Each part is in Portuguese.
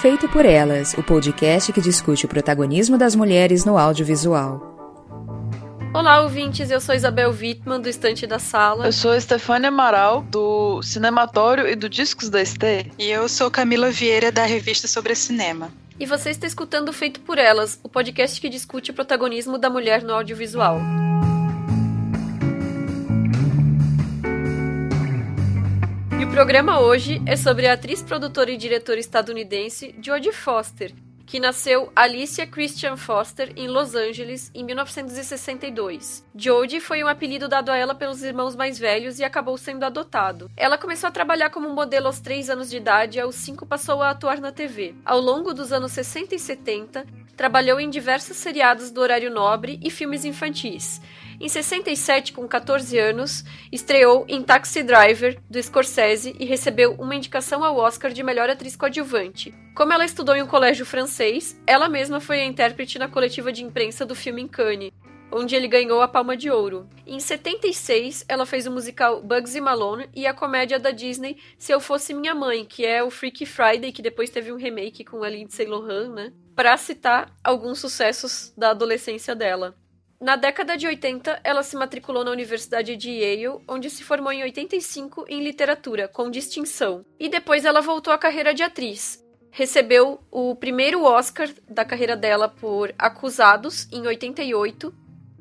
Feito por Elas, o podcast que discute o protagonismo das mulheres no audiovisual. Olá, ouvintes. Eu sou Isabel Wittmann, do Estante da Sala. Eu sou Estefânia Amaral, do Cinematório e do Discos da Estê. E eu sou Camila Vieira, da Revista Sobre Cinema. E você está escutando Feito por Elas, o podcast que discute o protagonismo da mulher no audiovisual. E o programa hoje é sobre a atriz, produtora e diretora estadunidense Jodie Foster, que nasceu Alicia Christian Foster em Los Angeles em 1962. Jodie foi um apelido dado a ela pelos irmãos mais velhos e acabou sendo adotado. Ela começou a trabalhar como modelo aos 3 anos de idade e aos 5 passou a atuar na TV. Ao longo dos anos 60 e 70, trabalhou em diversos seriados do horário nobre e filmes infantis. Em 67, com 14 anos, estreou em Taxi Driver, do Scorsese, e recebeu uma indicação ao Oscar de melhor atriz coadjuvante. Como ela estudou em um colégio francês, ela mesma foi a intérprete na coletiva de imprensa do filme em Cannes, onde ele ganhou a Palma de Ouro. Em 76, ela fez o musical Bugsy Malone e a comédia da Disney Se Eu Fosse Minha Mãe, que é o Freaky Friday, que depois teve um remake com a Lindsay Lohan, né? Para citar alguns sucessos da adolescência dela. Na década de 80, ela se matriculou na Universidade de Yale, onde se formou em 85 em literatura, com distinção. E depois ela voltou à carreira de atriz. Recebeu o primeiro Oscar da carreira dela por Acusados, em 88,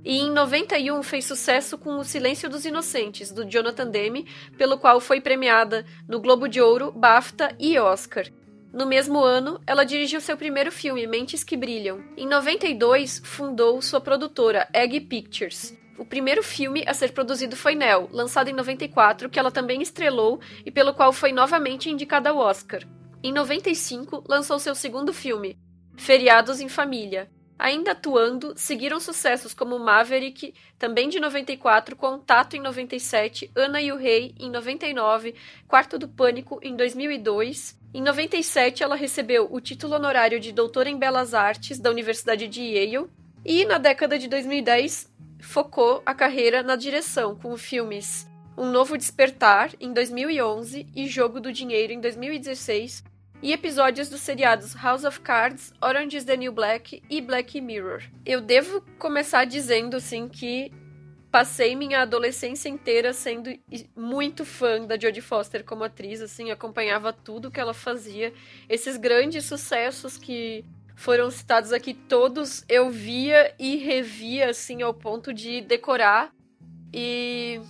e em 91 fez sucesso com O Silêncio dos Inocentes, do Jonathan Demme, pelo qual foi premiada no Globo de Ouro, BAFTA e Oscar. No mesmo ano, ela dirigiu seu primeiro filme, Mentes que Brilham. Em 92, fundou sua produtora, Egg Pictures. O primeiro filme a ser produzido foi Nell, lançado em 94, que ela também estrelou e pelo qual foi novamente indicada ao Oscar. Em 95, lançou seu segundo filme, Feriados em Família. Ainda atuando, seguiram sucessos como Maverick, também de 94, Contato em 97, Ana e o Rei em 99, Quarto do Pânico em 2002 em 97, ela recebeu o título honorário de doutora em Belas Artes da Universidade de Yale e, na década de 2010, focou a carreira na direção com filmes Um Novo Despertar, em 2011, e Jogo do Dinheiro, em 2016, e episódios dos seriados House of Cards, Orange is the New Black e Black Mirror. Eu devo começar dizendo, assim, que passei minha adolescência inteira sendo muito fã da Jodie Foster como atriz, assim, acompanhava tudo que ela fazia. Esses grandes sucessos que foram citados aqui todos, eu via e revia assim ao ponto de decorar. E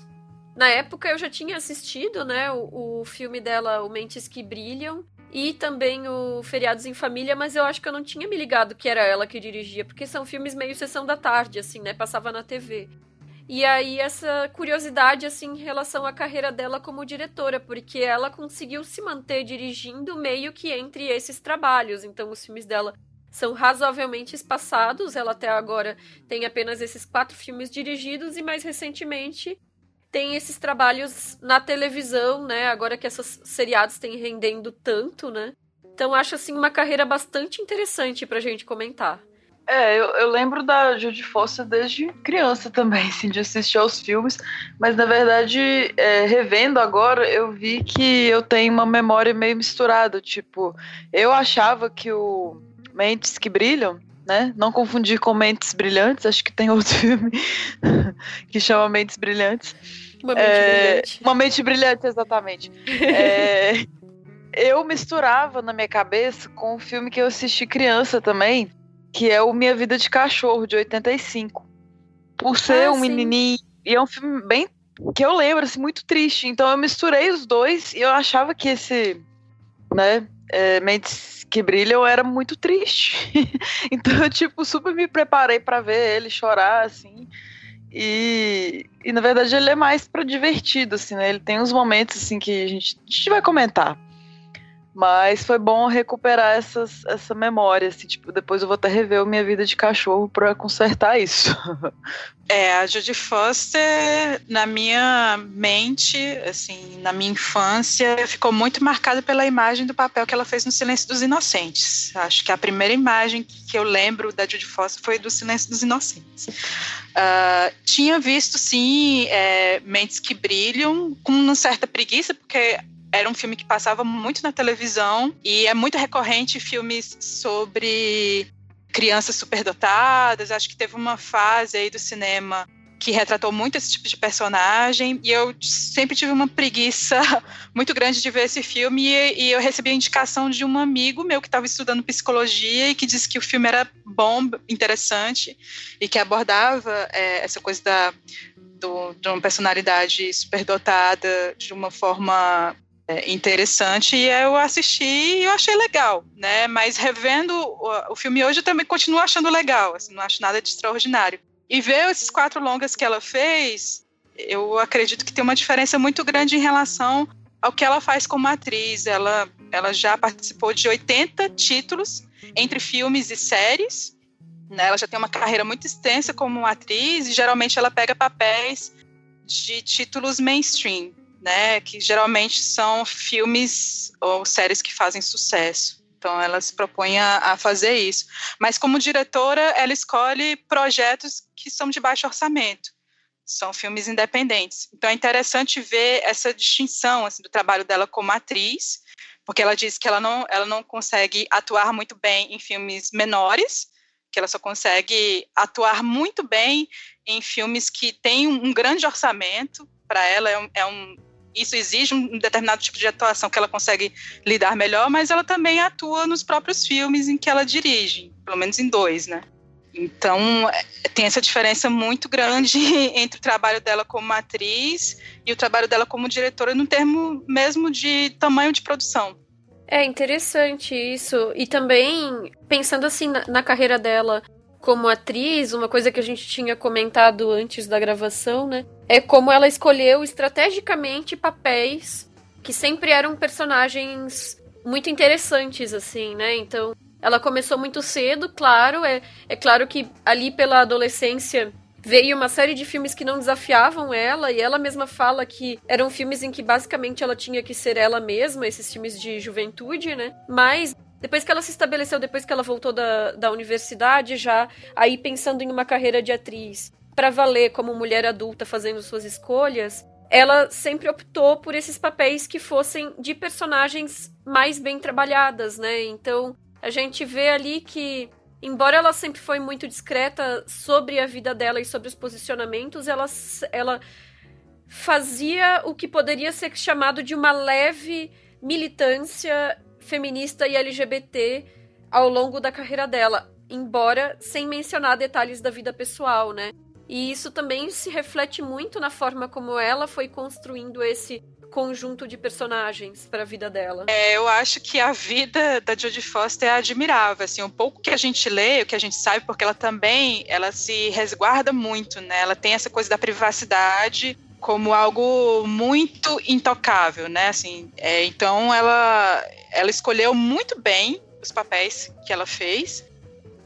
na época eu já tinha assistido, né, o, o filme dela, O Mentes que Brilham, e também o Feriados em Família, mas eu acho que eu não tinha me ligado que era ela que dirigia, porque são filmes meio sessão da tarde, assim, né? Passava na TV. E aí essa curiosidade assim em relação à carreira dela como diretora, porque ela conseguiu se manter dirigindo meio que entre esses trabalhos. Então os filmes dela são razoavelmente espaçados. Ela até agora tem apenas esses quatro filmes dirigidos e mais recentemente tem esses trabalhos na televisão, né? Agora que essas seriados têm rendendo tanto, né? Então acho assim uma carreira bastante interessante pra gente comentar. É, eu, eu, lembro da Judy Foster desde criança também, assim, de assistir aos filmes, mas na verdade, é, revendo agora, eu vi que eu tenho uma memória meio misturada. Tipo, eu achava que o Mentes que Brilham, né? Não confundir com Mentes Brilhantes, acho que tem outro filme que chama Mentes Brilhantes. Uma mente é, brilhante. Uma mente brilhante, exatamente. é, eu misturava na minha cabeça com um filme que eu assisti criança também, que é o Minha Vida de Cachorro, de 85. Por ser Ah, um sim. menininho. E é um filme bem. que eu lembro, assim, muito triste. Então eu misturei os dois e eu achava que esse. né? É, Mentes que Brilham era muito triste. então eu, tipo, super me preparei pra ver ele chorar, assim. E, e na verdade ele é mais pra divertido, assim, né? Ele tem uns momentos assim que a gente, a gente vai comentar. Mas foi bom recuperar essas, essa memória, assim, tipo, depois eu vou até rever o minha vida de cachorro pra consertar isso. É, a Jodie Foster, na minha mente, assim, na minha infância, ficou muito marcada pela imagem do papel que ela fez no Silêncio dos Inocentes. Acho que a primeira imagem que eu lembro da Jodie Foster foi do Silêncio dos Inocentes. Uh, tinha visto, sim, é, Mentes que Brilham, com uma certa preguiça, porque era um filme que passava muito na televisão e é muito recorrente filmes sobre crianças superdotadas. Acho que teve uma fase aí do cinema que retratou muito esse tipo de personagem e eu sempre tive uma preguiça muito grande de ver esse filme e, e eu recebi a indicação de um amigo meu que estava estudando psicologia e que disse que o filme era bom, interessante e que abordava é, essa coisa da, do, de uma personalidade superdotada de uma forma é, interessante e eu assisti e eu achei legal, né? Mas revendo o, o filme hoje eu também continuo achando legal, assim, não acho nada de extraordinário. E ver esses quatro longas que ela fez, eu acredito que tem uma diferença muito grande em relação ao que ela faz como atriz. Ela, ela já participou de 80 títulos entre filmes e séries. Né? Ela já tem uma carreira muito extensa como atriz e geralmente ela pega papéis de títulos mainstream né, que geralmente são filmes ou séries que fazem sucesso. Então ela se propõe a, a, fazer isso. Mas como diretora, ela escolhe projetos que são de baixo orçamento. São filmes independentes. Então é interessante ver essa distinção assim, do trabalho dela como atriz, porque ela diz que ela não, ela não consegue atuar muito bem em filmes menores, que ela só consegue atuar muito bem em filmes que têm um, grande orçamento. Para ela é um, é um isso exige um determinado tipo de atuação que ela consegue lidar melhor, mas ela também atua nos próprios filmes em que ela dirige, pelo menos em dois, né? Então, tem essa diferença muito grande entre o trabalho dela como atriz e o trabalho dela como diretora, no termo mesmo de tamanho de produção. É interessante isso. E também, pensando assim na, na carreira dela como atriz, uma coisa que a gente tinha comentado antes da gravação, né? É como ela escolheu estrategicamente papéis que sempre eram personagens muito interessantes, assim, né? Então, ela começou muito cedo, claro. É, é claro que ali pela adolescência veio uma série de filmes que não desafiavam ela, e ela mesma fala que eram filmes em que basicamente ela tinha que ser ela mesma, esses filmes de juventude, né? Mas depois que ela se estabeleceu, depois que ela voltou da, da universidade, já aí pensando em uma carreira de atriz para valer como mulher adulta fazendo suas escolhas, ela sempre optou por esses papéis que fossem de personagens mais bem trabalhadas, né? Então a gente vê ali que, embora ela sempre foi muito discreta sobre a vida dela e sobre os posicionamentos, ela, ela fazia o que poderia ser chamado de uma leve militância feminista e LGBT ao longo da carreira dela, embora sem mencionar detalhes da vida pessoal, né? E isso também se reflete muito na forma como ela foi construindo esse conjunto de personagens para a vida dela. É, eu acho que a vida da Jodie Foster é admirável, assim, um pouco que a gente lê, o que a gente sabe, porque ela também, ela se resguarda muito, né? Ela tem essa coisa da privacidade como algo muito intocável, né? Assim, é, então ela, ela escolheu muito bem os papéis que ela fez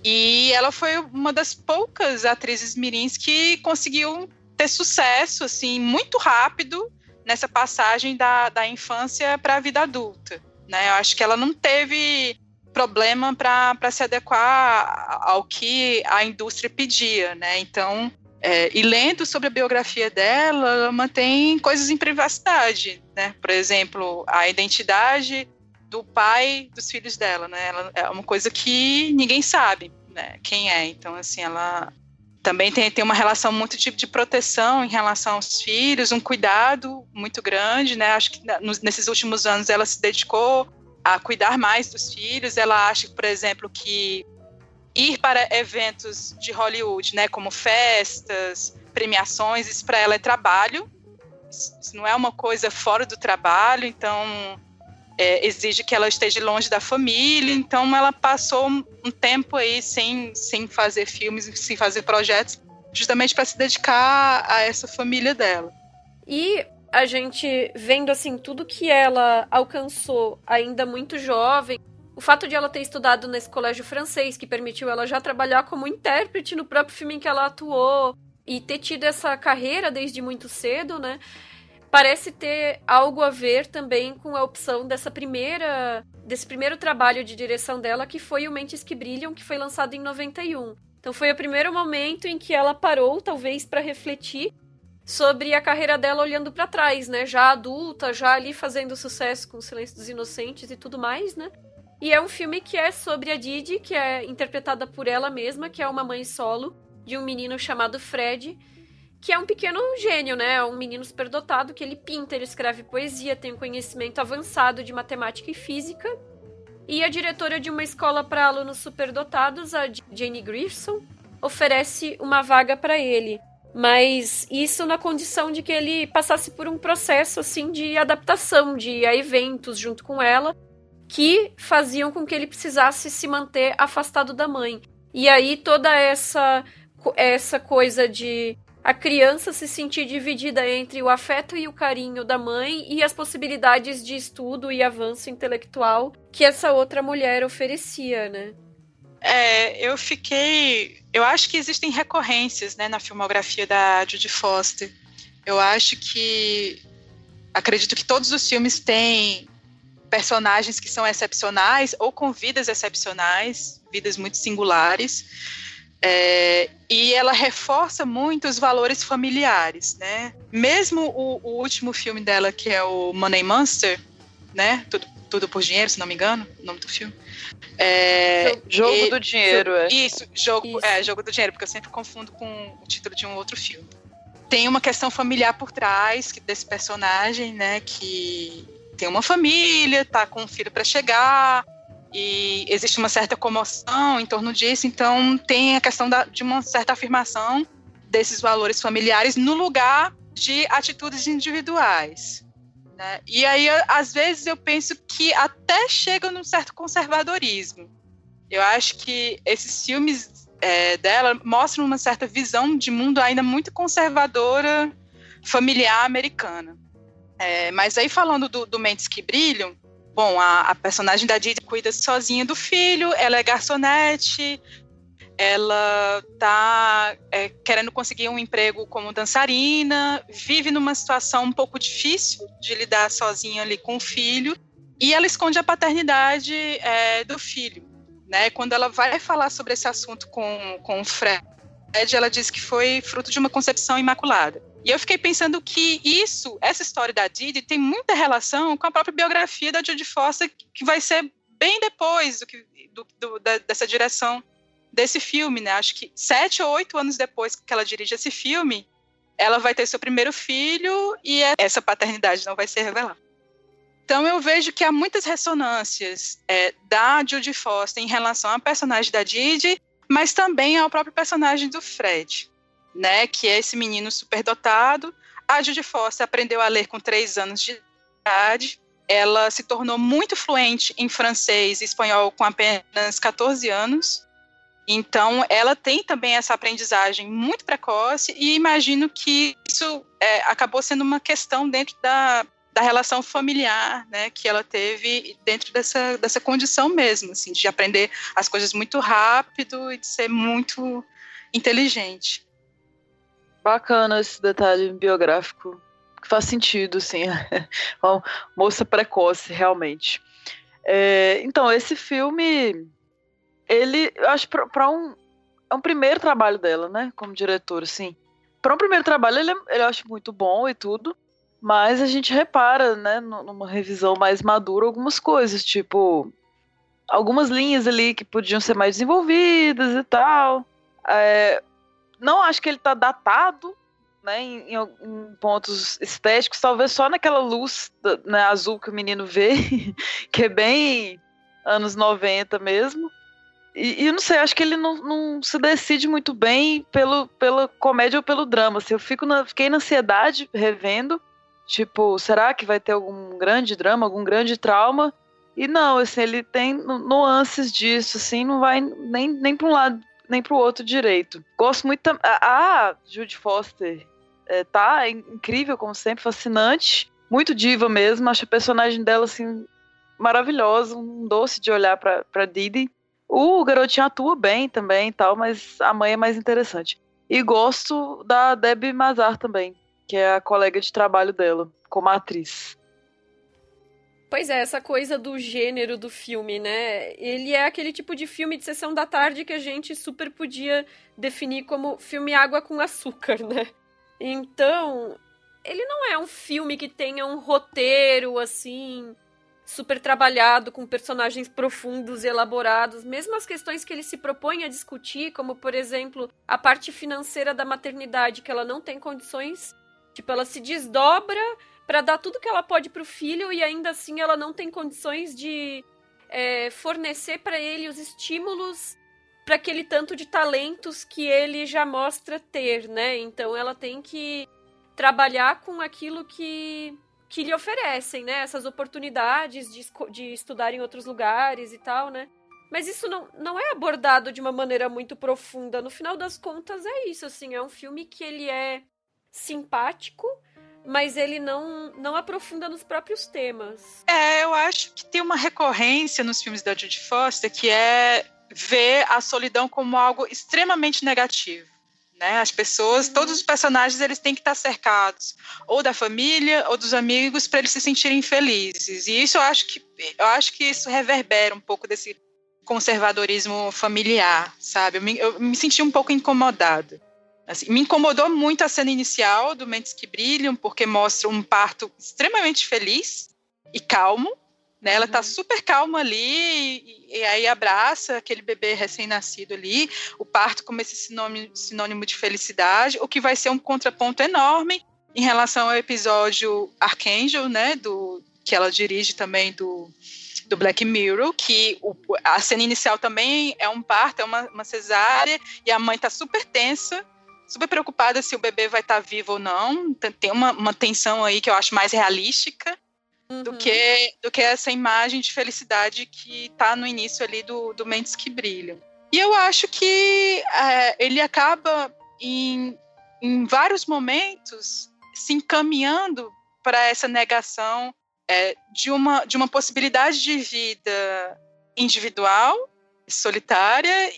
e ela foi uma das poucas atrizes mirins que conseguiu ter sucesso, assim, muito rápido nessa passagem da, da infância para a vida adulta. Né? Eu acho que ela não teve problema para se adequar ao que a indústria pedia, né? Então, é, e lendo sobre a biografia dela, ela mantém coisas em privacidade, né? Por exemplo, a identidade do pai dos filhos dela, né? Ela, é uma coisa que ninguém sabe, né? Quem é? Então, assim, ela também tem, tem uma relação muito tipo de proteção em relação aos filhos, um cuidado muito grande, né? Acho que nesses últimos anos ela se dedicou a cuidar mais dos filhos. Ela acha, por exemplo, que ir para eventos de Hollywood, né, como festas, premiações, isso para ela é trabalho. Isso não é uma coisa fora do trabalho, então é, exige que ela esteja longe da família. Então ela passou um tempo aí sem, sem fazer filmes, sem fazer projetos, justamente para se dedicar a essa família dela. E a gente vendo assim tudo que ela alcançou ainda muito jovem, o fato de ela ter estudado nesse colégio francês que permitiu ela já trabalhar como intérprete no próprio filme em que ela atuou e ter tido essa carreira desde muito cedo, né? Parece ter algo a ver também com a opção dessa primeira desse primeiro trabalho de direção dela, que foi o Mentes que Brilham, que foi lançado em 91. Então foi o primeiro momento em que ela parou, talvez, para refletir sobre a carreira dela olhando para trás, né? Já adulta, já ali fazendo sucesso com o Silêncio dos Inocentes e tudo mais, né? E é um filme que é sobre a Didi, que é interpretada por ela mesma, que é uma mãe solo de um menino chamado Fred, que é um pequeno gênio, né? É um menino superdotado que ele pinta, ele escreve poesia, tem um conhecimento avançado de matemática e física. E a diretora de uma escola para alunos superdotados, a Jane Grierson, oferece uma vaga para ele. Mas isso na condição de que ele passasse por um processo assim de adaptação, de ir a eventos junto com ela, que faziam com que ele precisasse se manter afastado da mãe. E aí toda essa essa coisa de a criança se sentir dividida entre o afeto e o carinho da mãe e as possibilidades de estudo e avanço intelectual que essa outra mulher oferecia, né? É, eu fiquei. Eu acho que existem recorrências né, na filmografia da Judy Foster. Eu acho que. Acredito que todos os filmes têm personagens que são excepcionais ou com vidas excepcionais, vidas muito singulares. É, e ela reforça muito os valores familiares, né? Mesmo o, o, último filme dela, que é o Money Monster, né? Tudo, tudo por dinheiro, se não me engano, o nome do filme. É, jogo e, do dinheiro, é. Isso, jogo, isso. É, jogo do dinheiro, porque eu sempre confundo com o título de um outro filme. Tem uma questão familiar por trás desse personagem, né? Que tem uma família, tá com um filho para chegar, e existe uma certa comoção em torno disso, então tem a questão da, de uma certa afirmação desses valores familiares no lugar de atitudes individuais. Né? E aí, às vezes, eu penso que até chega num certo conservadorismo. Eu acho que esses filmes é, dela mostram uma certa visão de mundo ainda muito conservadora, familiar americana. É, mas aí, falando do, do Mentes que Brilham, Bom, a, a personagem da Didi cuida sozinha do filho, ela é garçonete, ela tá é, querendo conseguir um emprego como dançarina, vive numa situação um pouco difícil de lidar sozinha ali com o filho, e ela esconde a paternidade é, do filho. Né? Quando ela vai falar sobre esse assunto com, com o Fred, ela diz que foi fruto de uma concepção imaculada. E eu fiquei pensando que isso, essa história da Didi, tem muita relação com a própria biografia da Judy Foster, que vai ser bem depois do que, do, do, da, dessa direção desse filme, né? Acho que sete ou oito anos depois que ela dirige esse filme, ela vai ter seu primeiro filho e é, essa paternidade não vai ser revelada. Então eu vejo que há muitas ressonâncias é, da Judy Foster em relação à personagem da Didi, mas também ao próprio personagem do Fred né, que é esse menino superdotado. A Judy Foster aprendeu a ler com três anos de idade. Ela se tornou muito fluente em francês e espanhol com apenas 14 anos. Então, ela tem também essa aprendizagem muito precoce e imagino que isso é, acabou sendo uma questão dentro da, da relação familiar, né, que ela teve dentro dessa, dessa condição mesmo, assim, de aprender as coisas muito rápido e de ser muito inteligente. Bacana esse detalhe biográfico. Que faz sentido, sim. Uma moça precoce, realmente. É, então, esse filme, ele, acho, para um. É um primeiro trabalho dela, né? Como diretora, sim. Para um primeiro trabalho, ele, ele eu acho muito bom e tudo. Mas a gente repara, né, numa revisão mais madura, algumas coisas, tipo. Algumas linhas ali que podiam ser mais desenvolvidas e tal. É, não acho que ele tá datado, né, em, em, pontos estéticos, talvez só naquela luz né, azul que o menino vê, que é bem anos 90 mesmo. E, e não sei, acho que ele não, não, se decide muito bem pelo, pela comédia ou pelo drama. Assim, eu fico na, fiquei na ansiedade revendo. Tipo, será que vai ter algum grande drama, algum grande trauma? E não, assim, ele tem nuances disso, assim, não vai nem, nem para um lado nem para o outro direito. Gosto muito. A, a Judy Foster é, tá incrível, como sempre, fascinante. Muito diva mesmo. Acho a personagem dela, assim, maravilhosa. Um doce de olhar pra, pra Didi. O garotinho atua bem também tal, mas a mãe é mais interessante. E gosto da Debbie Mazar também, que é a colega de trabalho dela, como atriz. Pois é, essa coisa do gênero do filme, né? Ele é aquele tipo de filme de sessão da tarde que a gente super podia definir como filme água com açúcar, né? Então, ele não é um filme que tenha um roteiro assim super trabalhado com personagens profundos e elaborados, mesmo as questões que ele se propõe a discutir, como por exemplo, a parte financeira da maternidade, que ela não tem condições, tipo, ela se desdobra para dar tudo que ela pode para o filho e ainda assim ela não tem condições de é, fornecer para ele os estímulos para aquele tanto de talentos que ele já mostra ter, né? Então ela tem que trabalhar com aquilo que, que lhe oferecem, né? Essas oportunidades de, de estudar em outros lugares e tal, né? Mas isso não, não é abordado de uma maneira muito profunda. No final das contas, é isso, assim. É um filme que ele é simpático, mas ele não, não aprofunda nos próprios temas. É, eu acho que tem uma recorrência nos filmes da Judy Foster que é ver a solidão como algo extremamente negativo. Né? As pessoas, uhum. todos os personagens, eles têm que estar cercados ou da família ou dos amigos para eles se sentirem felizes. E isso eu acho que eu acho que isso reverbera um pouco desse conservadorismo familiar, sabe? Eu me, eu me senti um pouco incomodada. Assim, me incomodou muito a cena inicial do Mentes que Brilham, porque mostra um parto extremamente feliz e calmo, né? Ela tá uhum. super calma ali e, e, aí abraça aquele bebê recém-nascido ali, o parto como esse sinônimo, sinônimo de felicidade, o que vai ser um contraponto enorme em relação ao episódio Archangel, né, do que ela dirige também do, do Black Mirror, que o, a cena inicial também é um parto, é uma, uma cesárea, e a mãe tá super tensa, super preocupada se o bebê vai estar tá vivo ou não. Tem uma, uma tensão aí que eu acho mais realística uhum. do, que, do que essa imagem de felicidade que está no início ali do, do Mentes que Brilham. E eu acho que é, ele acaba em, em vários momentos se encaminhando para essa negação é, de, uma, de uma possibilidade de vida individual, solitária,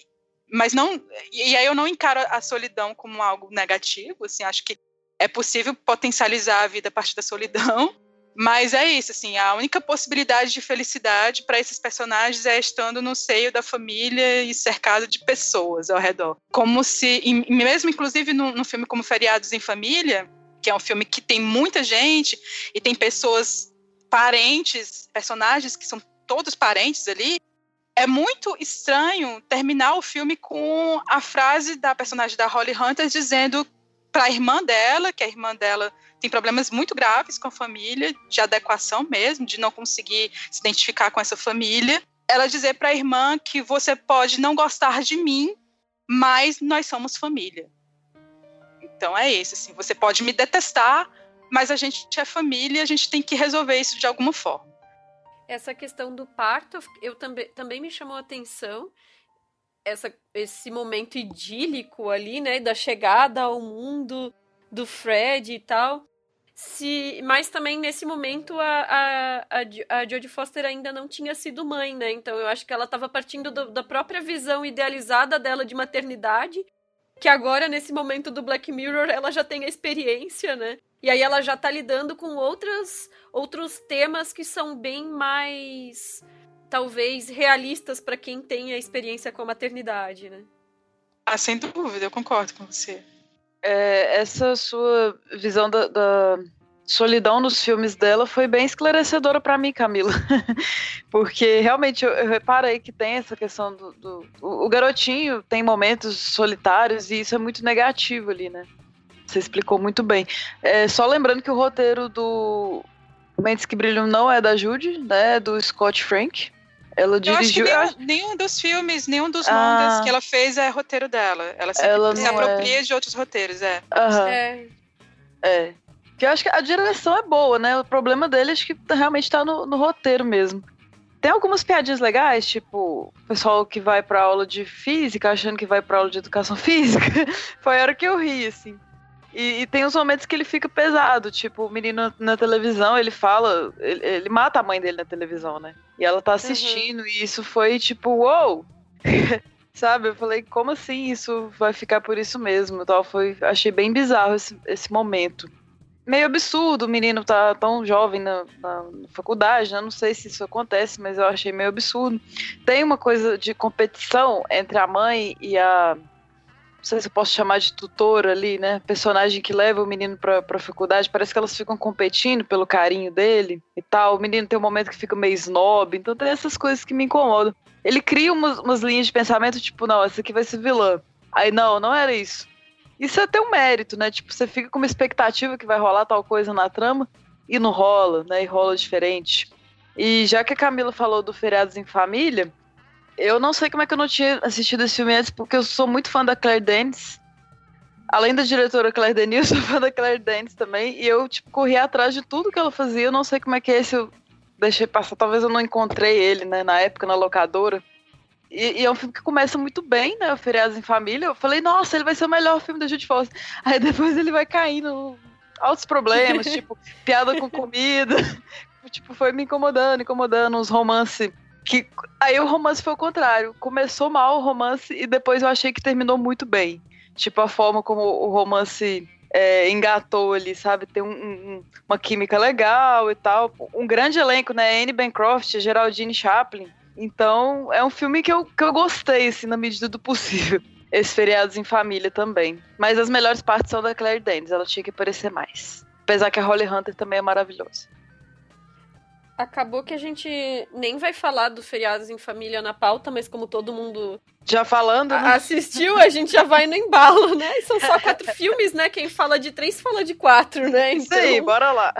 mas não. E aí eu não encaro a solidão como algo negativo, assim, acho que é possível potencializar a vida a partir da solidão, mas é isso, assim, a única possibilidade de felicidade para esses personagens é estando no seio da família e cercado de pessoas ao redor. Como se, mesmo inclusive no, no filme como Feriados em Família, que é um filme que tem muita gente e tem pessoas parentes, personagens que são todos parentes ali, é muito estranho terminar o filme com a frase da personagem da Holly Hunter dizendo para a irmã dela, que a irmã dela tem problemas muito graves com a família, de adequação mesmo, de não conseguir se identificar com essa família. Ela dizer para a irmã que você pode não gostar de mim, mas nós somos família. Então é isso, assim, você pode me detestar, mas a gente é família, a gente tem que resolver isso de alguma forma. Essa questão do parto, eu também, também me chamou a atenção. Essa, esse momento idílico ali, né, da chegada ao mundo do Fred e tal. Se, mas também nesse momento a, a, a, a Jodie Foster ainda não tinha sido mãe, né? Então eu acho que ela estava partindo do, da própria visão idealizada dela de maternidade, que agora, nesse momento do Black Mirror, ela já tem a experiência, né? E aí ela já tá lidando com outras, outros temas que são bem mais, talvez, realistas para quem tem a experiência com a maternidade, né? Ah, sem dúvida, eu concordo com você é, essa sua visão da, da, solidão nos filmes dela foi bem esclarecedora para mim, Camila. Porque realmente eu, eu, reparei que tem essa questão do, do. o, o garotinho tem momentos solitários e isso é muito negativo ali, né? Você explicou muito bem. É, só lembrando que o roteiro do Mentes que Brilham não é da Judy, né? É do Scott Frank. Ela Eu acho que dirigiu. nenhum, nenhum dos filmes, nenhum dos Ah. longas que ela fez é roteiro dela. Ela Ela se é. apropria de outros roteiros, é. Aham. É, É. Que eu acho que a direção é boa, né? O problema dele acho que realmente tá no, no roteiro mesmo. Tem algumas piadinhas legais, tipo, o pessoal que vai pra aula de física achando que vai pra aula de educação física. Foi a hora que eu ri, assim. E, e tem uns momentos que ele fica pesado, tipo, o menino na televisão, ele fala, ele, ele mata a mãe dele na televisão, né? E ela tá assistindo, e isso foi tipo, uou! Sabe? Eu falei, como assim isso vai ficar por isso mesmo? Tal. Foi, achei bem bizarro esse, esse momento. Meio absurdo, o menino tá tão jovem na, na faculdade, né? Não sei se isso acontece, mas eu achei meio absurdo. Tem uma coisa de competição entre a mãe e a. Não sei se eu posso chamar de tutora ali, né? Personagem que leva o menino pra, pra faculdade. Parece que elas ficam competindo pelo carinho dele e tal. O menino tem um momento que fica meio snob. Então tem essas coisas que me incomodam. Ele cria umas, umas linhas de pensamento, tipo, não, essa aqui vai ser vilã. Aí, não, não era isso. Isso é até um mérito, né? Tipo, você fica com uma expectativa que vai rolar tal coisa na trama e não rola, né? E rola diferente. E já que a Camila falou do Feriados em Família, eu não sei como é que eu não tinha assistido esse filme antes, porque eu sou muito fã da Claire Danes. Além da diretora Claire Denis, eu sou fã da Claire Danes também. E eu, tipo, corri atrás de tudo que ela fazia. Eu não sei como é que é esse. Eu deixei passar. Talvez eu não encontrei ele, né? Na época, na locadora. E, e é um filme que começa muito bem, né? O Feriados em Família. Eu falei, nossa, ele vai ser o melhor filme da Judy Foster. Aí depois ele vai caindo altos problemas, tipo, piada com comida. tipo, foi me incomodando, incomodando, uns romances. Que... Aí o romance foi o contrário. Começou mal o romance e depois eu achei que terminou muito bem. Tipo, a forma como o romance é, engatou ali, sabe? Tem um, um, uma química legal e tal. Um grande elenco, né? Anne Bancroft, Geraldine Chaplin. Então, é um filme que eu, que eu gostei, assim, na medida do possível. Esses feriados em família também. Mas as melhores partes são da Claire Danes, ela tinha que aparecer mais. Apesar que a Holly Hunter também é maravilhosa. Acabou que a gente nem vai falar do Feriados em Família na pauta, mas como todo mundo já falando, né? assistiu, a gente já vai no embalo, né? E são só quatro filmes, né? Quem fala de três fala de quatro, né? Então... Sim, bora lá.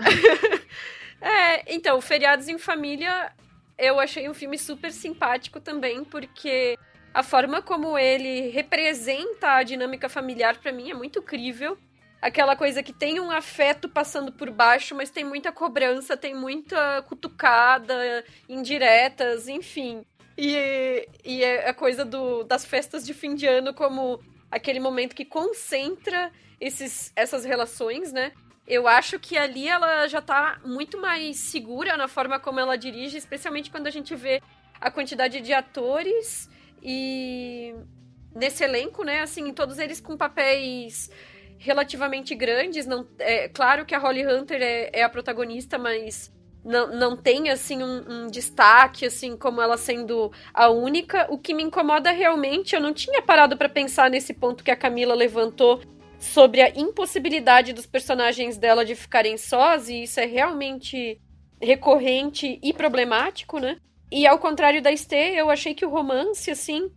é, então, Feriados em Família, eu achei um filme super simpático também, porque a forma como ele representa a dinâmica familiar para mim é muito crível aquela coisa que tem um afeto passando por baixo, mas tem muita cobrança, tem muita cutucada, indiretas, enfim. E, e é a coisa do, das festas de fim de ano como aquele momento que concentra esses, essas relações, né? Eu acho que ali ela já tá muito mais segura na forma como ela dirige, especialmente quando a gente vê a quantidade de atores e nesse elenco, né? Assim, todos eles com papéis relativamente grandes. Não, é claro que a Holly Hunter é, é a protagonista, mas não, não tem assim um, um, destaque assim como ela sendo a única. O que me incomoda realmente, eu não tinha parado para pensar nesse ponto que a Camila levantou sobre a impossibilidade dos personagens dela de ficarem sós e isso é realmente recorrente e problemático, né? E ao contrário da Estê, eu achei que o romance assim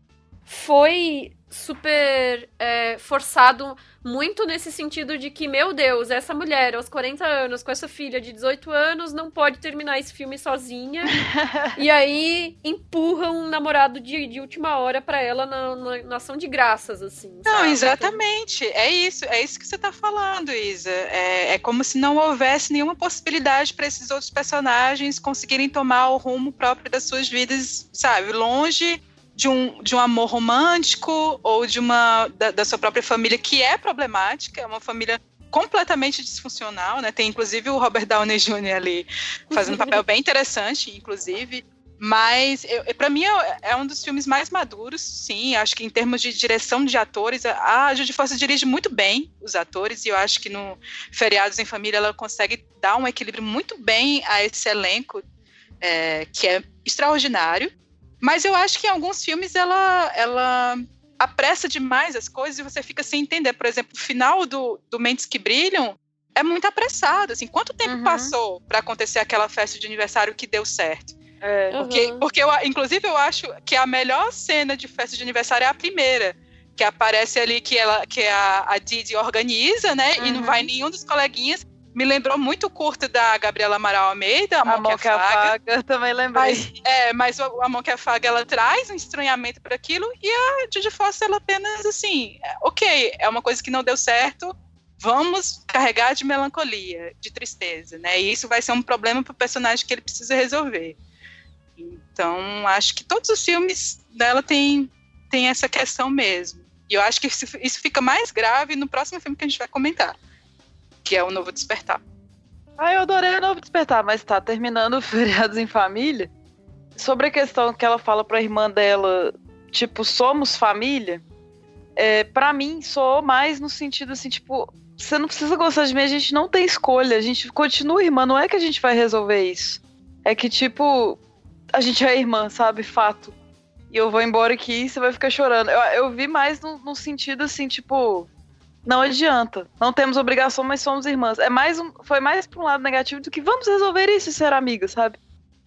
foi super é, forçado muito nesse sentido de que, meu Deus, essa mulher aos 40 anos, com essa filha de 18 anos, não pode terminar esse filme sozinha. e aí empurra um namorado de, de última hora para ela na, na, na, ação de graças, assim. Não, sabe? exatamente. É isso, é isso que você tá falando, Isa. É, é como se não houvesse nenhuma possibilidade para esses outros personagens conseguirem tomar o rumo próprio das suas vidas, sabe? Longe de um, de um amor romântico ou de uma da, da, sua própria família que é problemática, é uma família completamente disfuncional, né? Tem inclusive o Robert Downey Jr. ali fazendo um papel bem interessante, inclusive. Mas para mim é, é, um dos filmes mais maduros, sim. Acho que em termos de direção de atores, a Judy Foster dirige muito bem os atores e eu acho que no Feriados em Família ela consegue dar um equilíbrio muito bem a esse elenco é, que é extraordinário. Mas eu acho que em alguns filmes ela, ela apressa demais as coisas e você fica sem entender. Por exemplo, o final do, do Mentes que Brilham é muito apressado. Assim, quanto tempo uhum. passou para acontecer aquela festa de aniversário que deu certo? É. Porque, Uhum. porque eu, inclusive, eu acho que a melhor cena de festa de aniversário é a primeira. Que aparece ali que, ela, que a, a Didi organiza, né? E não vai nenhum dos coleguinhas. Me lembrou muito curto da Gabriela Amaral Almeida, A Mão, a mão que, afaga. Eu também lembrei. Mas, é, mas A Mão que Afaga, ela traz um estranhamento para aquilo e a Judy Foster, ela apenas, assim, é, ok, é uma coisa que não deu certo, vamos carregar de melancolia, de tristeza, né? E isso vai ser um problema para o personagem que ele precisa resolver. Então, acho que todos os filmes dela têm tem essa questão mesmo. E eu acho que isso, isso fica mais grave no próximo filme que a gente vai comentar, que é o Novo Despertar. Ah, eu adorei o Novo Despertar, mas tá terminando Feriados em Família. Sobre a questão que ela fala pra irmã dela, tipo, somos família, é, para mim soou mais no sentido assim, tipo, você não precisa gostar de mim, a gente não tem escolha, a gente continua irmã, não é que a gente vai resolver isso. É que, tipo, a gente é irmã, sabe? Fato e eu vou embora aqui e você vai ficar chorando. Eu, eu vi mais no, no, sentido assim, tipo, não adianta. Não temos obrigação, mas somos irmãs. É mais um, foi mais pra um lado negativo do que vamos resolver isso e ser amigas, sabe?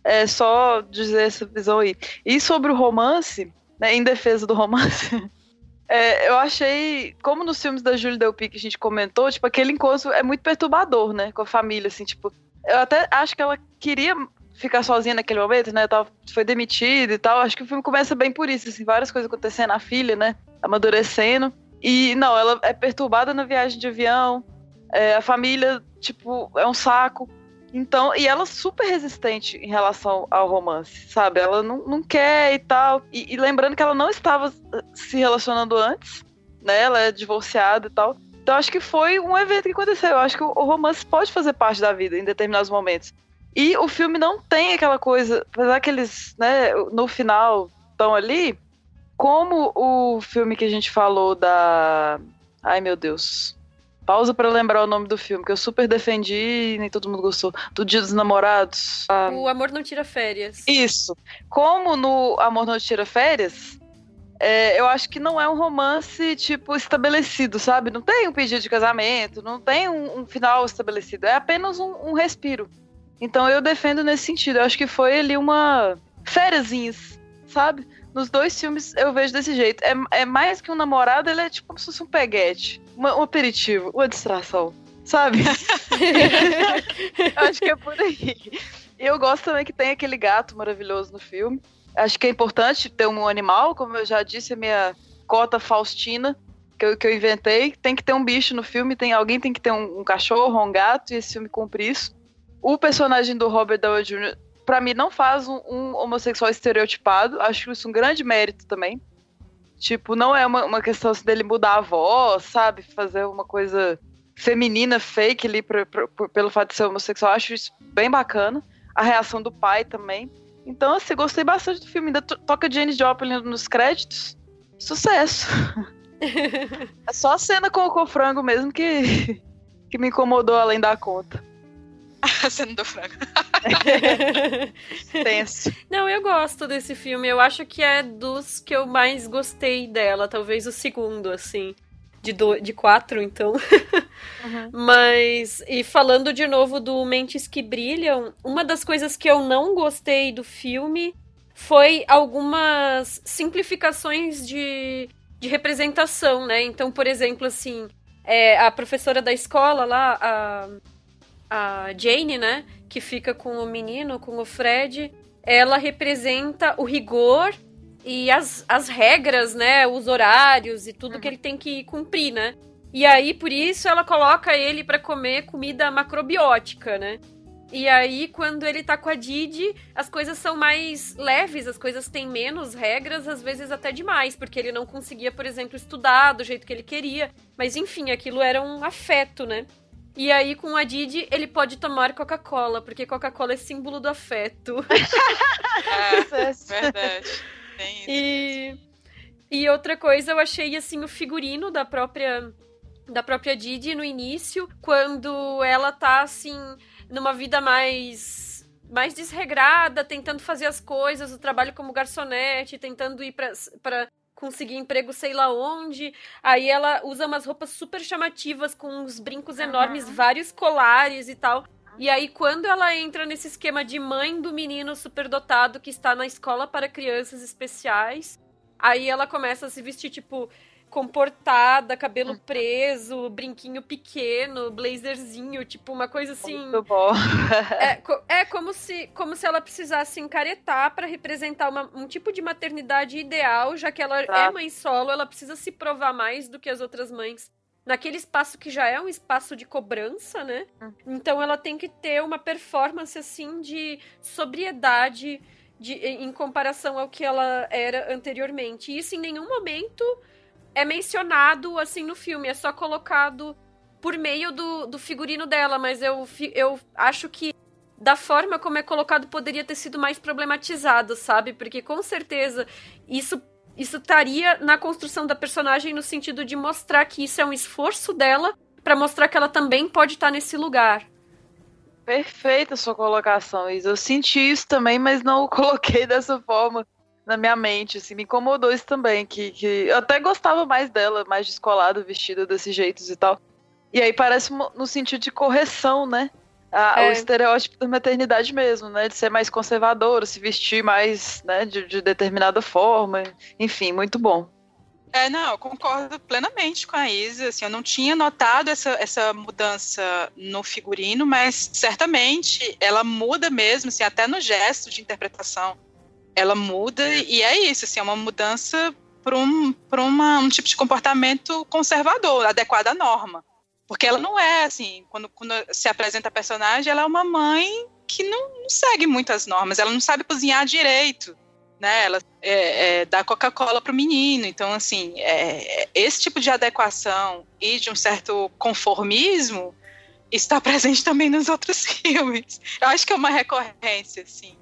É só dizer essa visão aí. E sobre o romance, né, em defesa do romance, é, eu achei, como nos filmes da Julie Delpy que a gente comentou, tipo, aquele encontro é muito perturbador, né, com a família, assim, tipo, eu até acho que ela queria ficar sozinha naquele momento, né? Tava, foi demitida e tal. Acho que o filme começa bem por isso, assim, várias coisas acontecendo, a filha, né? Amadurecendo. E não, ela é perturbada na viagem de avião. É, a família, tipo, é um saco. Então, e ela super resistente em relação ao romance, sabe? Ela não, não quer e tal. E, e lembrando que ela não estava se relacionando antes, né? Ela é divorciada e tal. Então, acho que foi um evento que aconteceu. Eu acho que o romance pode fazer parte da vida em determinados momentos. E o filme não tem aquela coisa, apesar que eles, né, no final estão ali, como o filme que a gente falou da. Ai meu Deus. Pausa para lembrar o nome do filme, que eu super defendi e nem todo mundo gostou. Do Dia dos Namorados. Ah, o Amor Não Tira Férias. Isso. Como no Amor Não Tira Férias, é, eu acho que não é um romance, tipo, estabelecido, sabe? Não tem um pedido de casamento, não tem um, um final estabelecido. É apenas um, um respiro. Então eu defendo nesse sentido. Eu acho que foi ali uma fériasinhas, sabe? Nos dois filmes eu vejo desse jeito. É, é mais que um namorado, ele é tipo como se fosse um peguete, uma, um aperitivo, uma distração, sabe? acho que é por aí. E eu gosto também que tem aquele gato maravilhoso no filme. Acho que é importante ter um animal, como eu já disse, a minha cota Faustina, que eu, que eu inventei. Tem que ter um bicho no filme, tem alguém tem que ter um, um cachorro, um gato, e esse filme cumpre isso o personagem do Robert Downey Jr., pra mim, não faz um, um, homossexual estereotipado. Acho isso um grande mérito também. Tipo, não é uma, uma questão assim, dele mudar a voz, sabe? Fazer uma coisa feminina, fake ali, pra, pra, pra, pelo fato de ser homossexual. Acho isso bem bacana. A reação do pai também. Então, assim, gostei bastante do filme. Ainda toca Jane Joplin nos créditos. Sucesso! é só a cena com o frango mesmo que, que me incomodou além da conta. A cena do frango. Tenso. Não, eu gosto desse filme. Eu acho que é dos que eu mais gostei dela. Talvez o segundo, assim. De, do, de quatro, então. Uhum. Mas, e falando de novo do Mentes que Brilham, uma das coisas que eu não gostei do filme foi algumas simplificações de, de representação, né? Então, por exemplo, assim, é, a professora da escola lá, a a Jane, né? Que fica com o menino, com o Fred. Ela representa o rigor e as, as regras, né? Os horários e tudo uhum. que ele tem que cumprir, né? E aí, por isso, ela coloca ele para comer comida macrobiótica, né? E aí, quando ele tá com a Didi, as coisas são mais leves, as coisas têm menos regras, às vezes até demais, porque ele não conseguia, por exemplo, estudar do jeito que ele queria. Mas enfim, aquilo era um afeto, né? E aí, com a Didi, ele pode tomar Coca-Cola, porque Coca-Cola é símbolo do afeto. é, verdade. Tem isso e, e outra coisa, eu achei, assim, o figurino da própria da própria Didi no início, quando ela tá, assim, numa vida mais mais desregrada, tentando fazer as coisas, o trabalho como garçonete, tentando ir para conseguir emprego sei lá onde. Aí ela usa umas roupas super chamativas com uns brincos uhum. enormes, vários colares e tal. E aí, quando ela entra nesse esquema de mãe do menino superdotado que está na escola para crianças especiais, aí ela começa a se vestir, tipo, comportada, cabelo preso, brinquinho pequeno, blazerzinho, tipo uma coisa assim. Muito bom. é, é como se como se ela precisasse encaretar para representar uma, um tipo de maternidade ideal, já que ela tá. é mãe solo, ela precisa se provar mais do que as outras mães naquele espaço que já é um espaço de cobrança, né? Hum. Então ela tem que ter uma performance assim de sobriedade de, em comparação ao que ela era anteriormente. E isso em nenhum momento é mencionado assim no filme, é só colocado por meio do, do figurino dela, mas eu, eu acho que da forma como é colocado poderia ter sido mais problematizado, sabe? Porque com certeza isso isso estaria na construção da personagem no sentido de mostrar que isso é um esforço dela para mostrar que ela também pode estar nesse lugar. Perfeita sua colocação, Isa. Eu senti isso também, mas não o coloquei dessa forma na minha mente, assim, me incomodou isso também, que, que eu até gostava mais dela, mais descolada, vestida desse jeito e tal. E aí parece no sentido de correção, né? A, é. O estereótipo da maternidade mesmo, né? De ser mais conservadora, se vestir mais, né, de, de determinada forma. Enfim, muito bom. É, não, eu concordo plenamente com a Isa. Assim, eu não tinha notado essa, essa mudança no figurino, mas certamente ela muda mesmo, assim, até no gesto de interpretação. Ela muda e é isso, assim, é uma mudança para um, um tipo de comportamento conservador, adequado à norma. Porque ela não é assim, quando, quando se apresenta a personagem, ela é uma mãe que não, não segue muitas normas, ela não sabe cozinhar direito, né? Ela é, é, dá Coca-Cola pro menino, então assim, é, esse tipo de adequação e de um certo conformismo está presente também nos outros filmes. Eu acho que é uma recorrência, assim.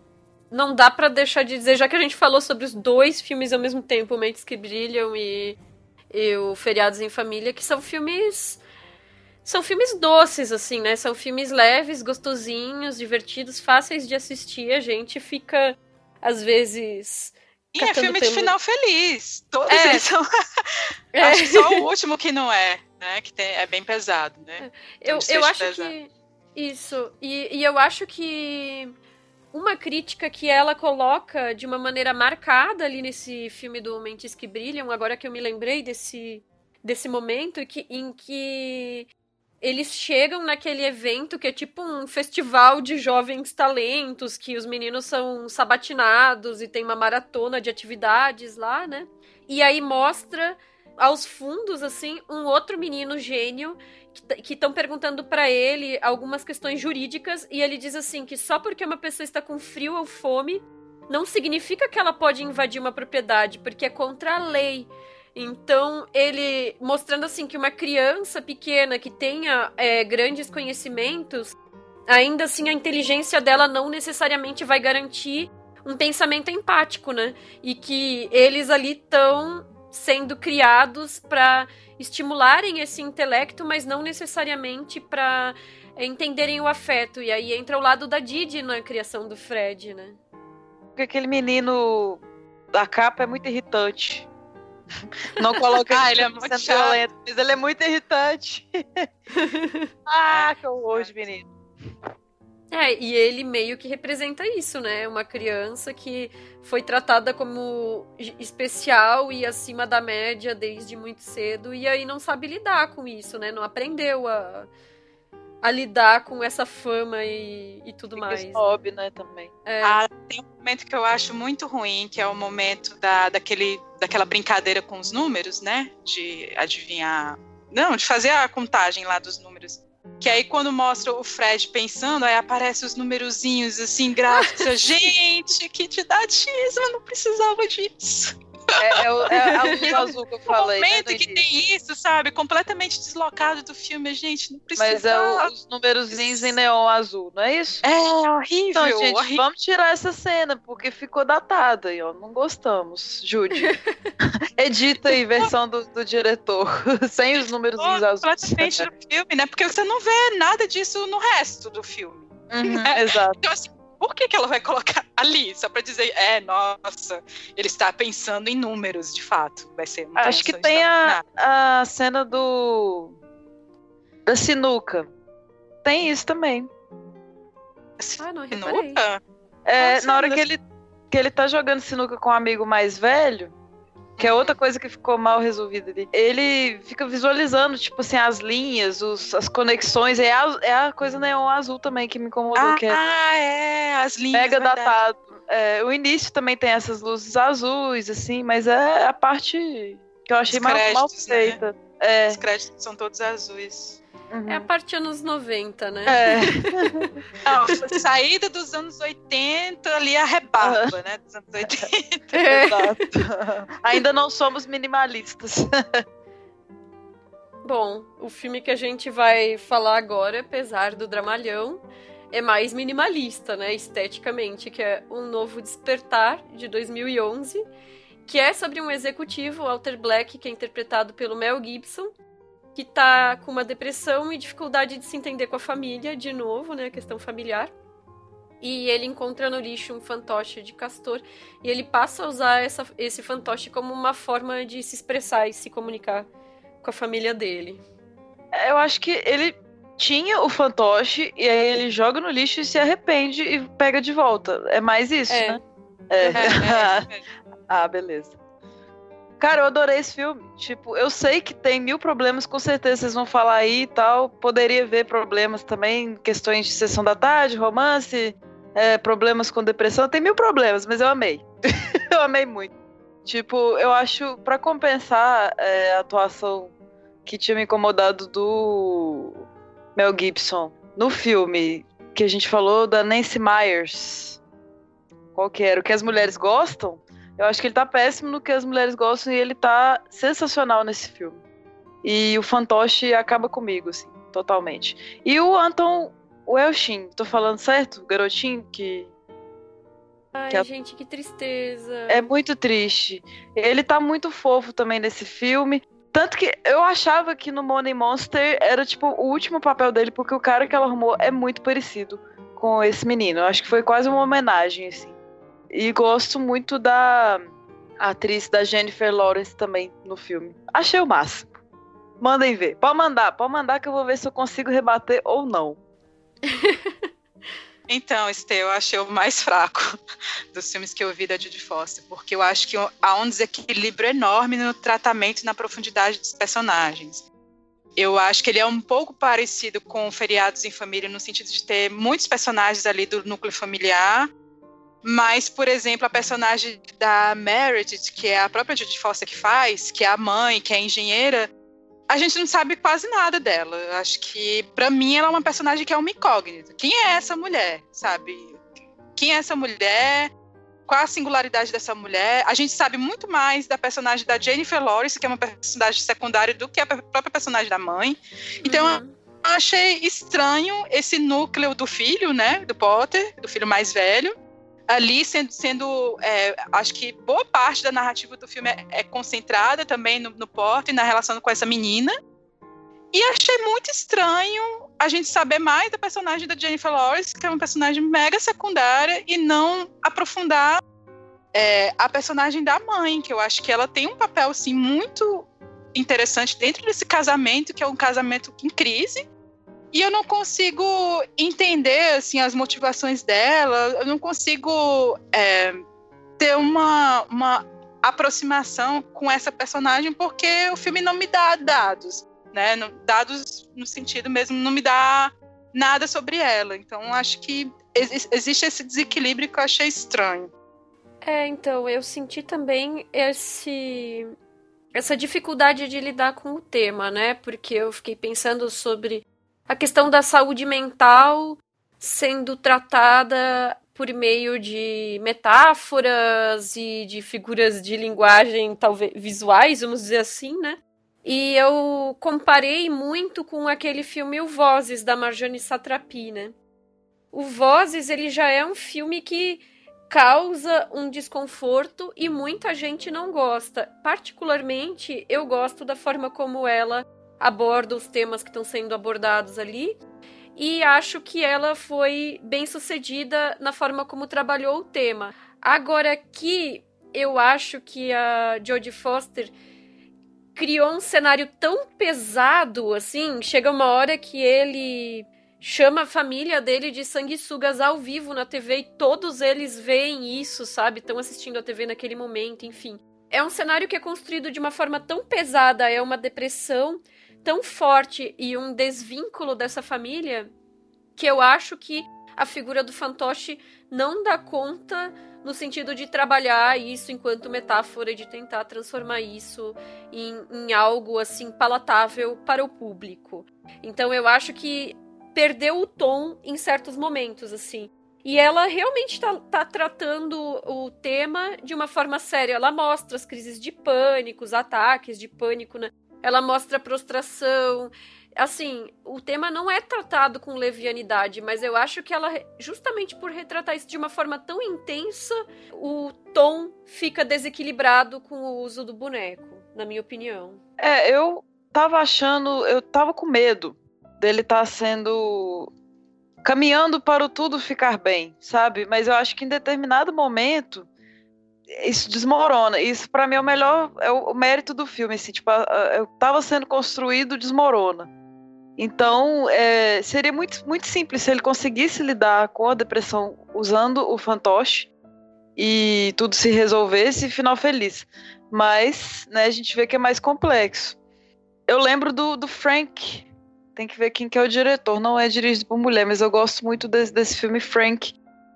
Não dá para deixar de dizer, já que a gente falou sobre os dois filmes ao mesmo tempo, Mentes que Brilham e, e o Feriados em Família, que são filmes são filmes doces, assim, né? São filmes leves, gostosinhos, divertidos, fáceis de assistir. A gente fica, às vezes. E é filme pelo... de final feliz. Todos é. eles são. é. Acho que só o último que não é, né? Que tem, é bem pesado, né? Eu, eu acho pesado. que. Isso. E, e eu acho que uma crítica que ela coloca de uma maneira marcada ali nesse filme do Mentes que Brilham, agora que eu me lembrei desse, desse momento que, em que eles chegam naquele evento que é tipo um festival de jovens talentos, que os meninos são sabatinados e tem uma maratona de atividades lá, né? E aí mostra aos fundos, assim, um outro menino gênio que estão perguntando para ele algumas questões jurídicas e ele diz assim que só porque uma pessoa está com frio ou fome não significa que ela pode invadir uma propriedade, porque é contra a lei. Então, ele mostrando assim que uma criança pequena que tenha é, grandes conhecimentos, ainda assim a inteligência dela não necessariamente vai garantir um pensamento empático, né? E que eles ali estão sendo criados para estimularem esse intelecto, mas não necessariamente para entenderem o afeto. E aí entra o lado da Didi na criação do Fred, né? Porque aquele menino da capa é muito irritante. Não coloca ah, ele é muito violento, mas ele é muito irritante. ah, que hoje, menino. É, e ele meio que representa isso, né? Uma criança que foi tratada como especial e acima da média desde muito cedo e aí não sabe lidar com isso, né? Não aprendeu a, a lidar com essa fama e, e tudo mais. Snob, né, também. É. Ah, tem um momento que eu acho muito ruim, que é o momento da, daquele, daquela brincadeira com os números, né? De adivinhar. Não, de fazer a contagem lá dos números. Que aí quando mostra o Fred pensando, aí aparece os numerozinhos assim, gráficos. Gente, que didatismo, eu não precisava disso. É, é, o, é azul que eu falei. O momento né, que tem isso, sabe? Completamente deslocado do filme, gente. Não precisa. Mas é o, os númerozinhos em neon azul, não é isso? É horrível. Então, gente, horrível. vamos tirar essa cena, porque ficou datada e ó. Não gostamos. Jude. Edita aí, versão do, do diretor. Sem os númerozinhos azuis. Completamente no filme, né? Porque você não vê nada disso no resto do filme. Uhum, né? Exato. Então, assim, por que, que ela vai colocar ali? Só para dizer, é, nossa, ele está pensando em números, de fato. Vai ser Acho que tem a, a cena do. da sinuca. Tem isso também. Ah, não sinuca? É, na hora que ele, que ele tá jogando sinuca com um amigo mais velho. Que é outra coisa que ficou mal resolvida ali. Ele fica visualizando, tipo assim, as linhas, os, as conexões. É a, é a coisa neon azul também que me incomodou. Ah, é, é, as linhas. Mega verdade. datado. É, o início também tem essas luzes azuis, assim, mas é a parte que eu achei Os mal, né? feita. É. Os créditos são todos azuis. Uhum. É a parte anos 90, né? É. Não, saída dos anos 80, ali a rebarba, né? Dos anos 80. É. Exato. Ainda não somos minimalistas. Bom, o filme que a gente vai falar agora, apesar do dramalhão, é mais minimalista, né, esteticamente, que é Um Novo Despertar, de 2011, que é sobre um executivo, Walter Black, que é interpretado pelo Mel Gibson, que tá com uma depressão e dificuldade de se entender com a família, de novo, né, questão familiar. E ele encontra no lixo um fantoche de castor e ele passa a usar essa, esse fantoche como uma forma de se expressar e se comunicar com a família dele. Eu acho que ele tinha o fantoche e aí ele joga no lixo e se arrepende e pega de volta. É mais isso, É. né? É. É, é, é. ah, beleza. Cara, eu adorei esse filme. Tipo, eu sei que tem mil problemas, com certeza vocês vão falar aí e tal. Poderia ver problemas também, questões de sessão da tarde, romance, é, problemas com depressão. Tem mil problemas, mas eu amei. eu amei muito. Tipo, eu acho, pra compensar é, a atuação que tinha me incomodado do Mel Gibson no filme que a gente falou da Nancy Myers. Qual que era? O que as mulheres gostam? Eu acho que ele tá péssimo no que as mulheres gostam e ele tá sensacional nesse filme. E o fantoche acaba comigo, assim, totalmente. E o Anton Welchin, tô falando certo? O garotinho que Ai, Que a- gente, que tristeza. é muito triste. Ele tá muito fofo também nesse filme. Tanto que eu achava que no Money Monster era tipo o último papel dele, porque o cara que ela arrumou é muito parecido com esse menino. Eu acho que foi quase uma homenagem, assim. E gosto muito da atriz da Jennifer Lawrence também no filme. Achei o máximo. Mandem ver. Pode mandar, pode mandar que eu vou ver se eu consigo rebater ou não. Então, Estê, eu achei o mais fraco dos filmes que eu vi da Judy Foster, porque eu acho que há um desequilíbrio enorme no tratamento e na profundidade dos personagens. Eu acho que ele é um pouco parecido com Feriados em Família, no sentido de ter muitos personagens ali do núcleo familiar, mas, por exemplo, a personagem da Meredith, que é a própria Judy Foster que faz, que é a mãe, que é engenheira, a gente não sabe quase nada dela. Acho que, pra mim, ela é uma personagem que é uma incógnita. Quem é essa mulher, sabe? Quem é essa mulher? Qual a singularidade dessa mulher? A gente sabe muito mais da personagem da Jennifer Lawrence, que é uma personagem secundária, do que a própria personagem da mãe. Então, Uhum. eu achei estranho esse núcleo do filho, né? Do Potter, do filho mais velho. Ali sendo, sendo é, acho que boa parte da narrativa do filme é, é concentrada também no, no Potter e na relação com essa menina. E achei muito estranho a gente saber mais da personagem da Jennifer Lawrence, que é uma personagem mega secundária, e não aprofundar é, a personagem da mãe, que eu acho que ela tem um papel assim, muito interessante dentro desse casamento, que é um casamento em crise. E eu não consigo entender assim, as motivações dela, eu não consigo é, ter uma, uma aproximação com essa personagem, porque o filme não me dá dados né? Dados no sentido mesmo, não me dá nada sobre ela. Então, acho que exi- existe esse desequilíbrio que eu achei estranho. É, então, eu senti também esse essa dificuldade de lidar com o tema, né? Porque eu fiquei pensando sobre a questão da saúde mental sendo tratada por meio de metáforas e de figuras de linguagem talvez visuais, vamos dizer assim, né? E eu comparei muito com aquele filme O Vozes da Marjane Satrapi, né? O Vozes, ele já é um filme que causa um desconforto e muita gente não gosta. Particularmente, eu gosto da forma como ela aborda os temas que estão sendo abordados ali e acho que ela foi bem sucedida na forma como trabalhou o tema. Agora aqui, eu acho que a Jodie Foster criou um cenário tão pesado assim, chega uma hora que ele chama a família dele de sanguessugas ao vivo na TV e todos eles veem isso, sabe? Estão assistindo a TV naquele momento, enfim. é um cenário que é construído de uma forma tão pesada, é uma depressão tão forte e um desvínculo dessa família que eu acho que a figura do fantoche não dá conta no sentido de trabalhar isso enquanto metáfora de tentar transformar isso em, em algo assim palatável para o público. Então eu acho que perdeu o tom em certos momentos, assim. E ela realmente está tá tratando o tema de uma forma séria. Ela mostra as crises de pânico, os ataques de pânico, né? Ela mostra prostração, assim, o tema não é tratado com levianidade, mas eu acho que ela, justamente por retratar isso de uma forma tão intensa, o tom fica desequilibrado com o uso do boneco, na minha opinião. É, eu tava achando, eu tava com medo dele estar tá sendo caminhando para o tudo ficar bem, sabe? Mas eu acho que em determinado momento isso desmorona. Isso para mim é o melhor, é o, mérito do filme, assim, tipo, eu tava sendo construído, desmorona. Então, é, seria muito, muito simples se ele conseguisse lidar com a depressão usando o fantoche e tudo se resolvesse, final feliz. Mas, né, a gente vê que é mais complexo. Eu lembro do, do Frank, tem que ver quem que é o diretor, não é dirigido por mulher, mas eu gosto muito desse, desse filme Frank,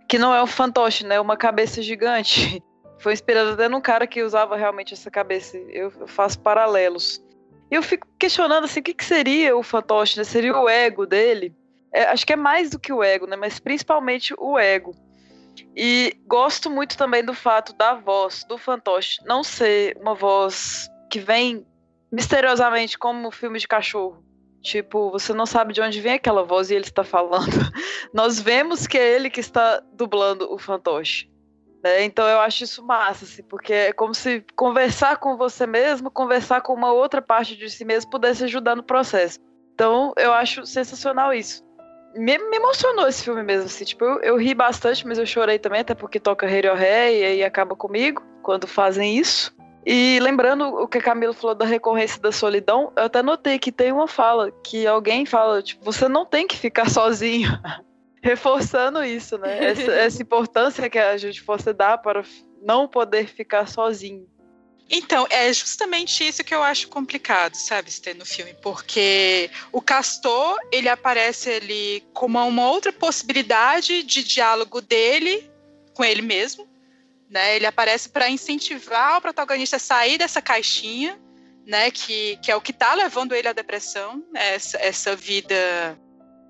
que não é um fantoche, né, é uma cabeça gigante. Foi inspirado até num cara que usava realmente essa cabeça. Eu faço paralelos. E eu fico questionando assim, o que, que seria o fantoche, né? Seria o ego dele? É, acho que é mais do que o ego, né? Mas principalmente o ego. E gosto muito também do fato da voz do fantoche não ser uma voz que vem misteriosamente como um filme de cachorro. Tipo, você não sabe de onde vem aquela voz e ele está falando. Nós vemos que é ele que está dublando o fantoche. Né? Então eu acho isso massa, assim, porque é como se conversar com você mesmo, conversar com uma outra parte de si mesmo pudesse ajudar no processo. Então eu acho sensacional isso. Me, me emocionou esse filme mesmo, assim, tipo, eu, eu, ri bastante, mas eu chorei também, até porque toca Rei e aí acaba comigo quando fazem isso. E lembrando o que a Camila falou da recorrência da solidão, eu até notei que tem uma fala que alguém fala, tipo, você não tem que ficar sozinho. reforçando isso, né? Essa, essa, importância que a gente fosse dar para não poder ficar sozinho. Então, é justamente isso que eu acho complicado, sabe, ter no filme, porque o Castor, ele aparece ali como uma outra possibilidade de diálogo dele com ele mesmo, né? Ele aparece para incentivar o protagonista a sair dessa caixinha, né, que, que é o que está levando ele à depressão, né? essa, essa vida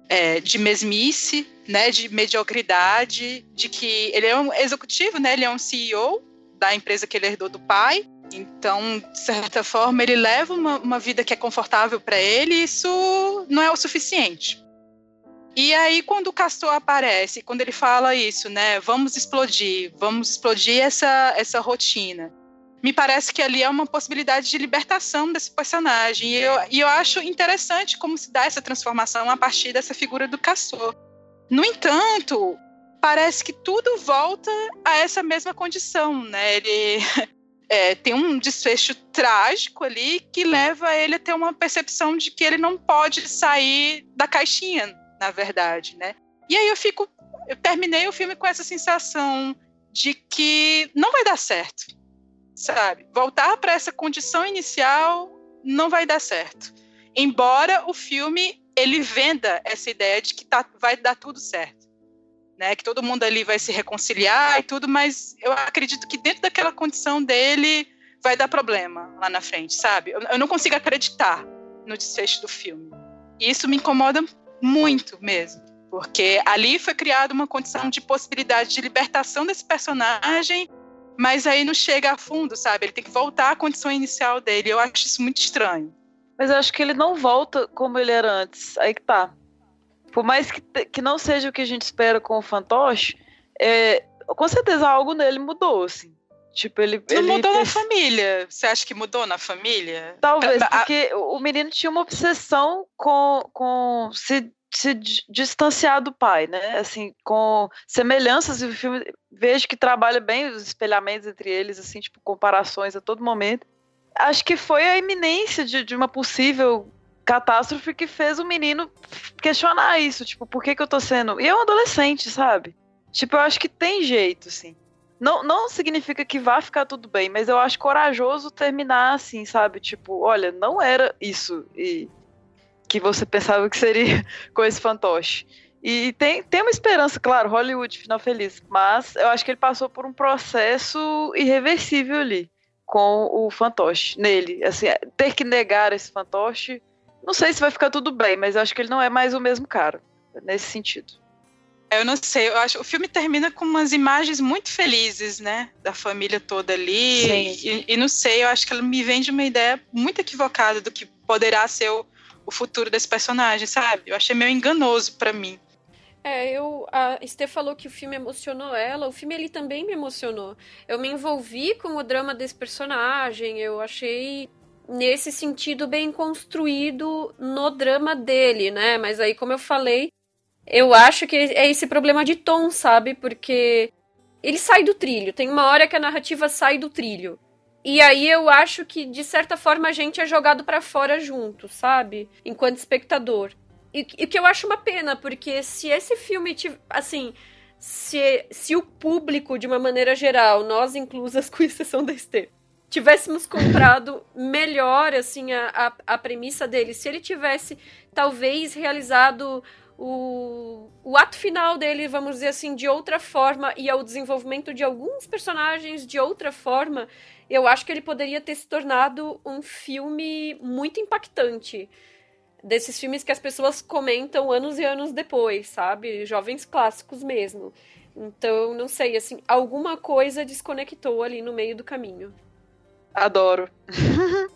é, de mesmice, né, de mediocridade, de que ele é um executivo, né, ele é um CEO da empresa que ele herdou do pai. Então, de certa forma, ele leva uma, uma vida que é confortável para ele e isso não é o suficiente. E aí, quando o Castor aparece, quando ele fala isso, né, vamos explodir, vamos explodir essa, essa rotina, me parece que ali é uma possibilidade de libertação desse personagem. E eu, e eu acho interessante como se dá essa transformação a partir dessa figura do Castor. No entanto, parece que tudo volta a essa mesma condição, né? Ele é, tem um desfecho trágico ali que leva ele a ter uma percepção de que ele não pode sair da caixinha, na verdade, né? E aí eu fico, eu terminei o filme com essa sensação de que não vai dar certo sabe? Voltar para essa condição inicial não vai dar certo. Embora o filme ele venda essa ideia de que tá, vai dar tudo certo. Né, que todo mundo ali vai se reconciliar e tudo, mas eu acredito que dentro daquela condição dele vai dar problema lá na frente, sabe? Eu, eu não consigo acreditar no desfecho do filme. E isso me incomoda muito mesmo, porque ali foi criada uma condição de possibilidade de libertação desse personagem mas aí não chega a fundo, sabe? Ele tem que voltar à condição inicial dele. Eu acho isso muito estranho. Mas eu acho que ele não volta como ele era antes. Aí que tá. Por mais que, que não seja o que a gente espera com o fantoche, é, com certeza algo nele mudou, assim. Tipo, ele. Não ele mudou na família. Você acha que mudou na família? Talvez, porque o menino tinha uma obsessão com, com se se distanciar do pai, né? Assim, com semelhanças, o filme vejo que trabalha bem os espelhamentos entre eles, assim, tipo, comparações a todo momento. Acho que foi a iminência de, de uma possível catástrofe que fez o menino questionar isso, tipo, por que, que eu tô sendo. E é um adolescente, sabe? Tipo, eu acho que tem jeito, assim. Não, não significa que vá ficar tudo bem, mas eu acho corajoso terminar assim, sabe? Tipo, olha, não era isso e que você pensava que seria com esse fantoche. E tem, tem uma esperança, claro, Hollywood, final feliz, mas eu acho que ele passou por um processo irreversível ali com o fantoche nele. Assim, ter que negar esse fantoche, não sei se vai ficar tudo bem, mas eu acho que ele não é mais o mesmo cara, nesse sentido. Eu não sei, eu acho o filme termina com umas imagens muito felizes, né? Da família toda ali. E, e, não sei, eu acho que ela me vende uma ideia muito equivocada do que poderá ser o, o futuro desse personagem, sabe? Eu achei meio enganoso para mim. É, eu. A Esther falou que o filme emocionou ela. O filme ele também me emocionou. Eu me envolvi com o drama desse personagem. Eu achei nesse sentido bem construído no drama dele, né? Mas aí, como eu falei, eu acho que é esse problema de tom, sabe? Porque ele sai do trilho. Tem uma hora que a narrativa sai do trilho. E aí eu acho que, de certa forma, a gente é jogado para fora junto, sabe? Enquanto espectador. E, o que eu acho uma pena, porque se esse filme, assim, se, se o público, de uma maneira geral, nós inclusas, com exceção da Esther, tivéssemos comprado melhor, assim, a, a, a premissa dele, se ele tivesse, talvez, realizado o, o ato final dele, vamos dizer assim, de outra forma, e ao desenvolvimento de alguns personagens de outra forma, eu acho que ele poderia ter se tornado um filme muito impactante desses filmes que as pessoas comentam anos e anos depois, sabe? Jovens clássicos mesmo. Então, não sei, assim, alguma coisa desconectou ali no meio do caminho. Adoro.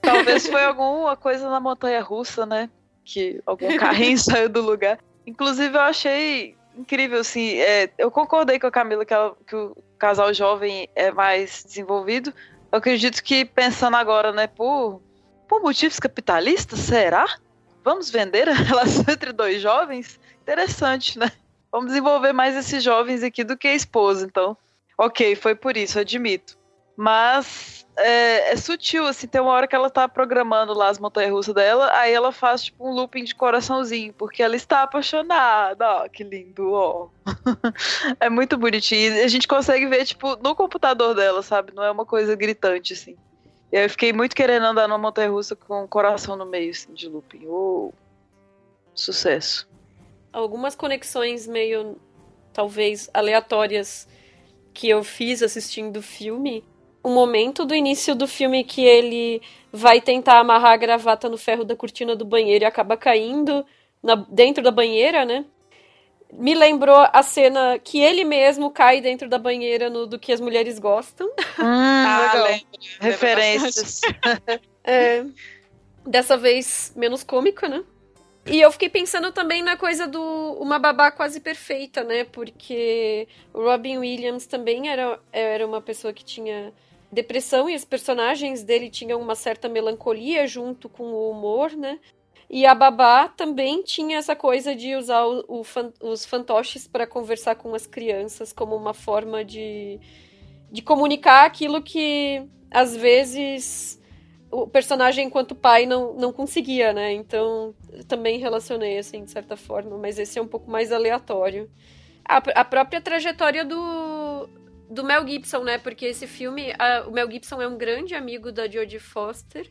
Talvez foi alguma coisa na montanha russa, né? Que algum carrinho saiu do lugar. Inclusive, eu achei incrível, assim. É, eu concordei com a Camila que, ela, que o casal jovem é mais desenvolvido. Eu acredito que, pensando agora, né, por, por motivos capitalistas, será? vamos vender a relação entre dois jovens? Interessante, né? Vamos desenvolver mais esses jovens aqui do que a esposa, então. Ok, foi por isso, admito. Mas é, é, sutil, assim, tem uma hora que ela tá programando lá as montanhas russas dela, aí ela faz tipo um looping de coraçãozinho, porque ela está apaixonada. Ó, que lindo, ó. é muito bonitinho. E a gente consegue ver, tipo, no computador dela, sabe? Não é uma coisa gritante, assim. Eu fiquei muito querendo andar numa montanha russa com o coração no meio assim, de looping. Oh, sucesso. Algumas conexões meio, talvez, aleatórias que eu fiz assistindo o filme. O momento do início do filme que ele vai tentar amarrar a gravata no ferro da cortina do banheiro e acaba caindo na, dentro da banheira, né? me lembrou a cena que ele mesmo cai dentro da banheira no do que as mulheres gostam. Hum, ah, legal. Lembro, Referências. é, dessa vez menos cômica, né? E eu fiquei pensando também na coisa do uma babá quase perfeita, né? Porque o Robin Williams também era, era uma pessoa que tinha depressão e os personagens dele tinham uma certa melancolia junto com o humor, né? E a babá também tinha essa coisa de usar o, o fan, os fantoches para conversar com as crianças como uma forma de, de comunicar aquilo que às vezes o personagem enquanto pai não, não conseguia, né? Então também relacionei assim de certa forma, mas esse é um pouco mais aleatório. A, a própria trajetória do, do Mel Gibson, né? Porque esse filme, a, o Mel Gibson é um grande amigo da Jodie Foster.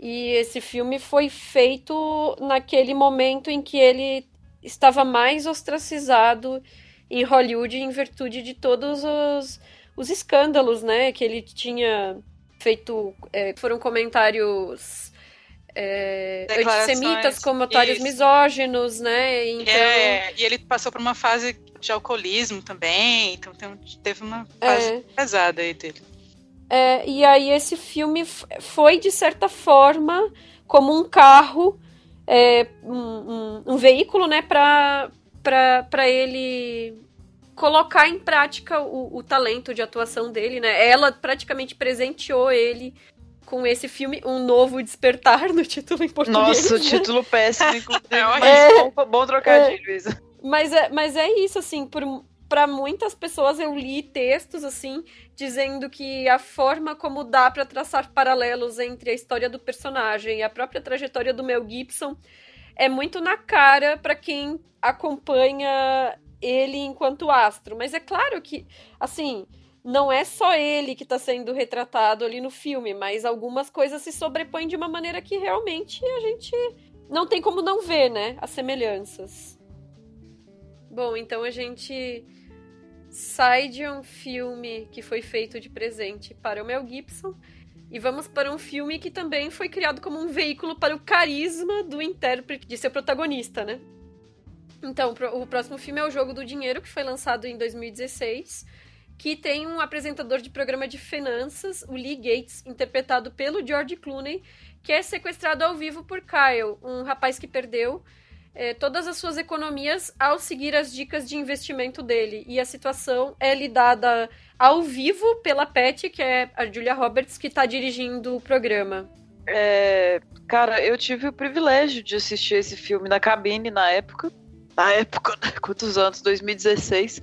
E esse filme foi feito naquele momento em que ele estava mais ostracizado em Hollywood em virtude de todos os, os escândalos, né? Que ele tinha feito. É, foram comentários é, antissemitas, comentários misóginos, né? Então... É, e ele passou por uma fase de alcoolismo também, então teve uma fase é. pesada aí dele. É, e aí esse filme foi, de certa forma, como um carro, é, um, um, um, veículo, né, para ele colocar em prática o, o, talento de atuação dele, né? Ela praticamente presenteou ele com esse filme, Um Novo Despertar, no título em português. Nossa, o título péssimo, inclusive. é, bom, bom trocadilho, é, isso. Mas é, mas é isso, assim, por, para muitas pessoas eu li textos assim dizendo que a forma como dá para traçar paralelos entre a história do personagem e a própria trajetória do Mel Gibson é muito na cara para quem acompanha ele enquanto astro. Mas é claro que, assim, não é só ele que está sendo retratado ali no filme, mas algumas coisas se sobrepõem de uma maneira que realmente a gente não tem como não ver, né? As semelhanças. Bom, então a gente sai de um filme que foi feito de presente para o Mel Gibson e vamos para um filme que também foi criado como um veículo para o carisma do intérprete, de seu protagonista, né? Então, o próximo filme é O Jogo do Dinheiro, que foi lançado em 2016, que tem um apresentador de programa de finanças, o Lee Gates, interpretado pelo George Clooney, que é sequestrado ao vivo por Kyle, um rapaz que perdeu é, todas as suas economias ao seguir as dicas de investimento dele. E a situação é lidada ao vivo pela Pat, que é a Julia Roberts, que está dirigindo o programa. É, cara, eu tive o privilégio de assistir esse filme na cabine na época. Na época, né? quantos anos? 2016.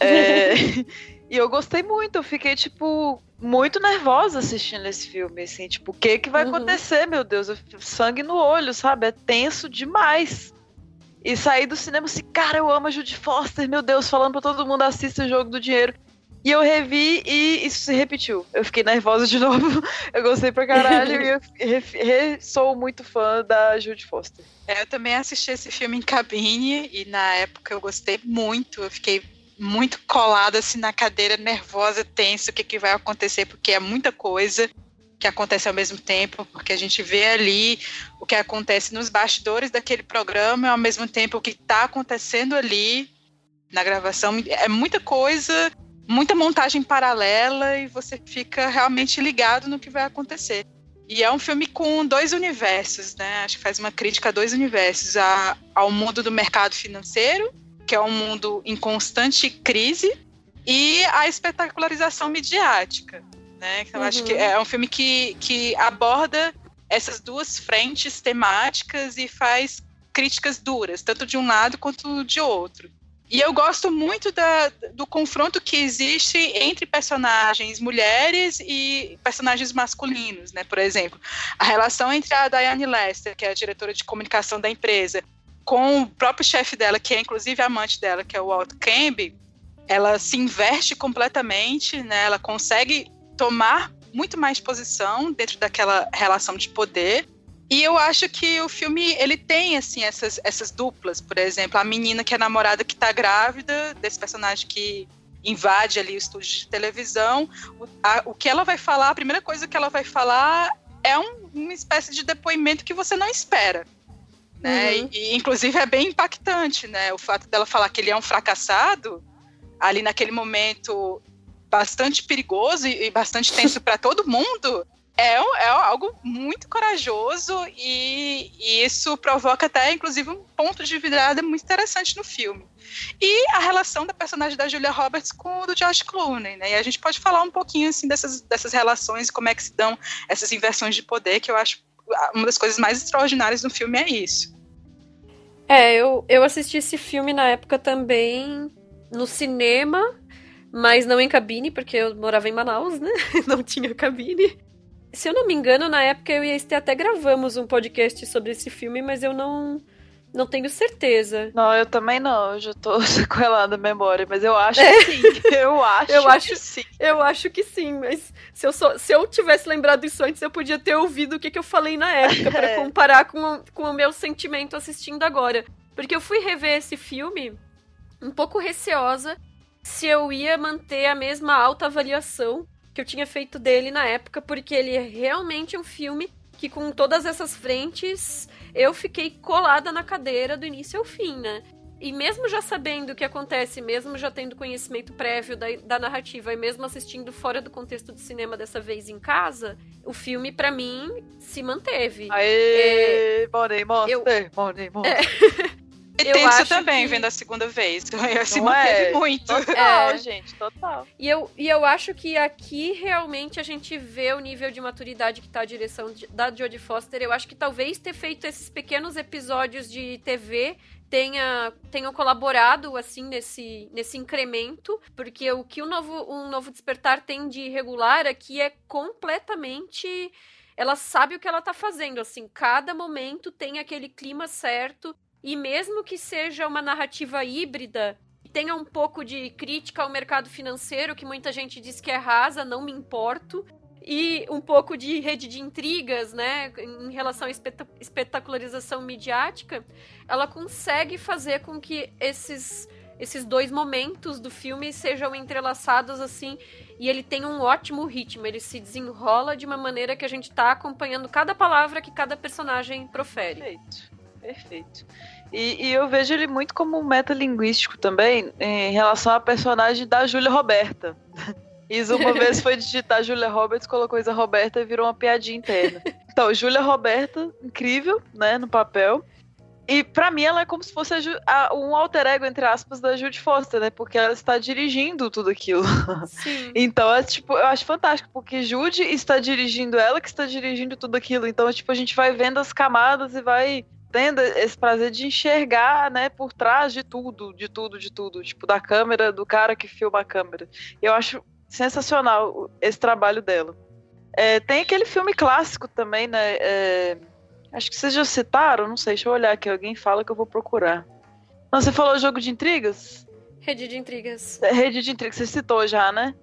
É, e eu gostei muito, eu fiquei, tipo, muito nervosa assistindo esse filme, assim, tipo, o que que vai uhum. acontecer, meu Deus? Sangue no olho, sabe? É tenso demais. E sair do cinema assim, cara, eu amo a Judy Foster, meu Deus, falando pra todo mundo assista o Jogo do Dinheiro. E eu revi e isso se repetiu. Eu fiquei nervosa de novo. Eu gostei pra caralho e eu re, re, sou muito fã da Judy Foster. É, eu também assisti esse filme em cabine e na época eu gostei muito. Eu fiquei muito colada assim na cadeira, nervosa, tensa, o que, que vai acontecer, porque é muita coisa que acontece ao mesmo tempo, porque a gente vê ali o que acontece nos bastidores daquele programa ao mesmo tempo o que está acontecendo ali na gravação. É muita coisa, muita montagem paralela e você fica realmente ligado no que vai acontecer. E é um filme com dois universos, né? Acho que faz uma crítica a dois universos: a, ao mundo do mercado financeiro que é um mundo em constante crise, e a espetacularização midiática. Né? Então, uhum. acho que é um filme que, que aborda essas duas frentes temáticas e faz críticas duras, tanto de um lado quanto de outro. E eu gosto muito da, do confronto que existe entre personagens mulheres e personagens masculinos, né? Por exemplo, a relação entre a Diane Lester, que é a diretora de comunicação da empresa, com o próprio chefe dela, que é inclusive amante dela, que é o Walt Campbell, ela se inverte completamente, né? Ela consegue tomar muito mais posição dentro daquela relação de poder. E eu acho que o filme ele tem assim essas, essas duplas, por exemplo, a menina que é namorada que está grávida desse personagem que invade ali o estúdio de televisão, o, a, o que ela vai falar, a primeira coisa que ela vai falar é um, uma espécie de depoimento que você não espera né? Uhum. E, inclusive é bem impactante, né? O fato dela falar que ele é um fracassado ali naquele momento bastante perigoso e, bastante tenso para todo mundo. É, é, algo muito corajoso e, e, isso provoca até, inclusive, um ponto de virada muito interessante no filme. E a relação da personagem da Julia Roberts com o do George Clooney, né? E a gente pode falar um pouquinho, assim, dessas, dessas relações e como é que se dão essas inversões de poder, que eu acho uma das coisas mais extraordinárias do filme é isso. É, eu, eu assisti esse filme na época também no cinema, mas não em cabine, porque eu morava em Manaus, né? Não tinha cabine. Se eu não me engano, na época eu e a até gravamos um podcast sobre esse filme, mas eu não não tenho certeza. Não, eu também não. Eu já tô sequelada a memória, mas eu acho é. que sim. Eu acho, eu acho que sim. Eu acho que sim, mas se eu, só, se eu tivesse lembrado isso antes, eu podia ter ouvido o que, que eu falei na época, para é. comparar com, com o meu sentimento assistindo agora. Porque eu fui rever esse filme um pouco receosa se eu ia manter a mesma alta avaliação que eu tinha feito dele na época, porque ele é realmente um filme que, com todas essas frentes, eu fiquei colada na cadeira do início ao fim, né? E mesmo já sabendo o que acontece, mesmo já tendo conhecimento prévio da, da narrativa e mesmo assistindo fora do contexto de cinema dessa vez em casa, o filme, para mim, se manteve. Aê, é, Money Monster, eu, Money Monster. É, eu tenso também, que... vendo a segunda vez. Eu se manteve é. muito. Total, é. gente, total. E eu, e eu acho que aqui realmente a gente vê o nível de maturidade que tá a direção de, da Jodie Foster. Eu acho que talvez ter feito esses pequenos episódios de TV tenha tenham colaborado assim nesse, nesse incremento, porque o que o novo um novo despertar tem de irregular aqui é completamente ela sabe o que ela tá fazendo, assim, cada momento tem aquele clima certo e mesmo que seja uma narrativa híbrida, tenha um pouco de crítica ao mercado financeiro, que muita gente diz que é rasa, não me importo. E um pouco de rede de intrigas, né, em relação à espetacularização midiática, ela consegue fazer com que esses esses dois momentos do filme sejam entrelaçados assim e ele tem um ótimo ritmo, ele se desenrola de uma maneira que a gente tá acompanhando cada palavra que cada personagem profere. Perfeito, perfeito. E, e eu vejo ele muito como um metalinguístico também em relação à personagem da Júlia Roberta. Isa uma vez foi digitar Julia Roberts, colocou Isa Roberta e virou uma piadinha interna. Então, Julia Roberta, incrível, né, no papel. E para mim ela é como se fosse a, um alter ego, entre aspas, da Judy Foster, né? Porque ela está dirigindo tudo aquilo. Sim. então é tipo, eu acho fantástico, porque Judy está dirigindo ela que está dirigindo tudo aquilo. Então, tipo, a gente vai vendo as camadas e vai tendo esse prazer de enxergar, né, por trás de tudo, de tudo, de tudo. Tipo, da câmera, do cara que filma a câmera. Eu acho sensacional esse trabalho dela. É, tem aquele filme clássico também, né? É, Acho que vocês já citaram, não sei, deixa eu olhar aqui. Alguém fala que eu vou procurar. Não, você falou jogo de intrigas? Rede de intrigas. É, rede de intrigas, você citou já, né?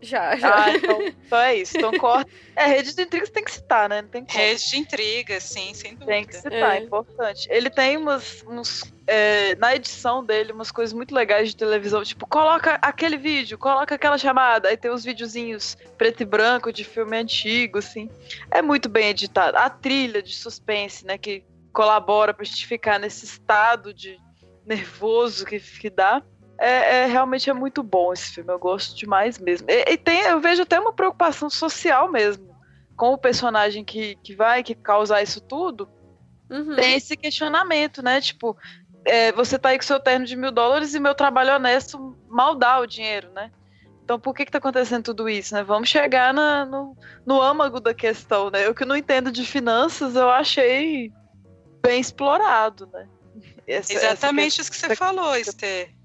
Já, já. Ah, então, então é isso. Então corta. É, rede de intrigas tem que citar, né? Não tem como. Rede de intrigas, sim, sem dúvida. Tem que citar, é, é importante. Ele tem umas, uns. É, na edição dele, umas coisas muito legais de televisão. Tipo, coloca aquele vídeo, coloca aquela chamada. Aí tem uns videozinhos preto e branco de filme antigo, assim. É muito bem editado. A trilha de suspense, né? Que colabora pra gente ficar nesse estado de nervoso que, que dá é, é, realmente é muito bom esse filme, eu gosto demais mesmo. E, e, tem, eu vejo até uma preocupação social mesmo com o personagem que, que vai que causar isso tudo. Uhum. Tem esse questionamento, né? Tipo, é, você tá aí com seu terno de mil dólares e meu trabalho honesto mal dá o dinheiro, né? Então por que que tá acontecendo tudo isso, né? Vamos chegar na, no, no âmago da questão, né? Eu que não entendo de finanças, eu achei bem explorado, né? Essa, Exatamente essa... isso que você falou, Esther.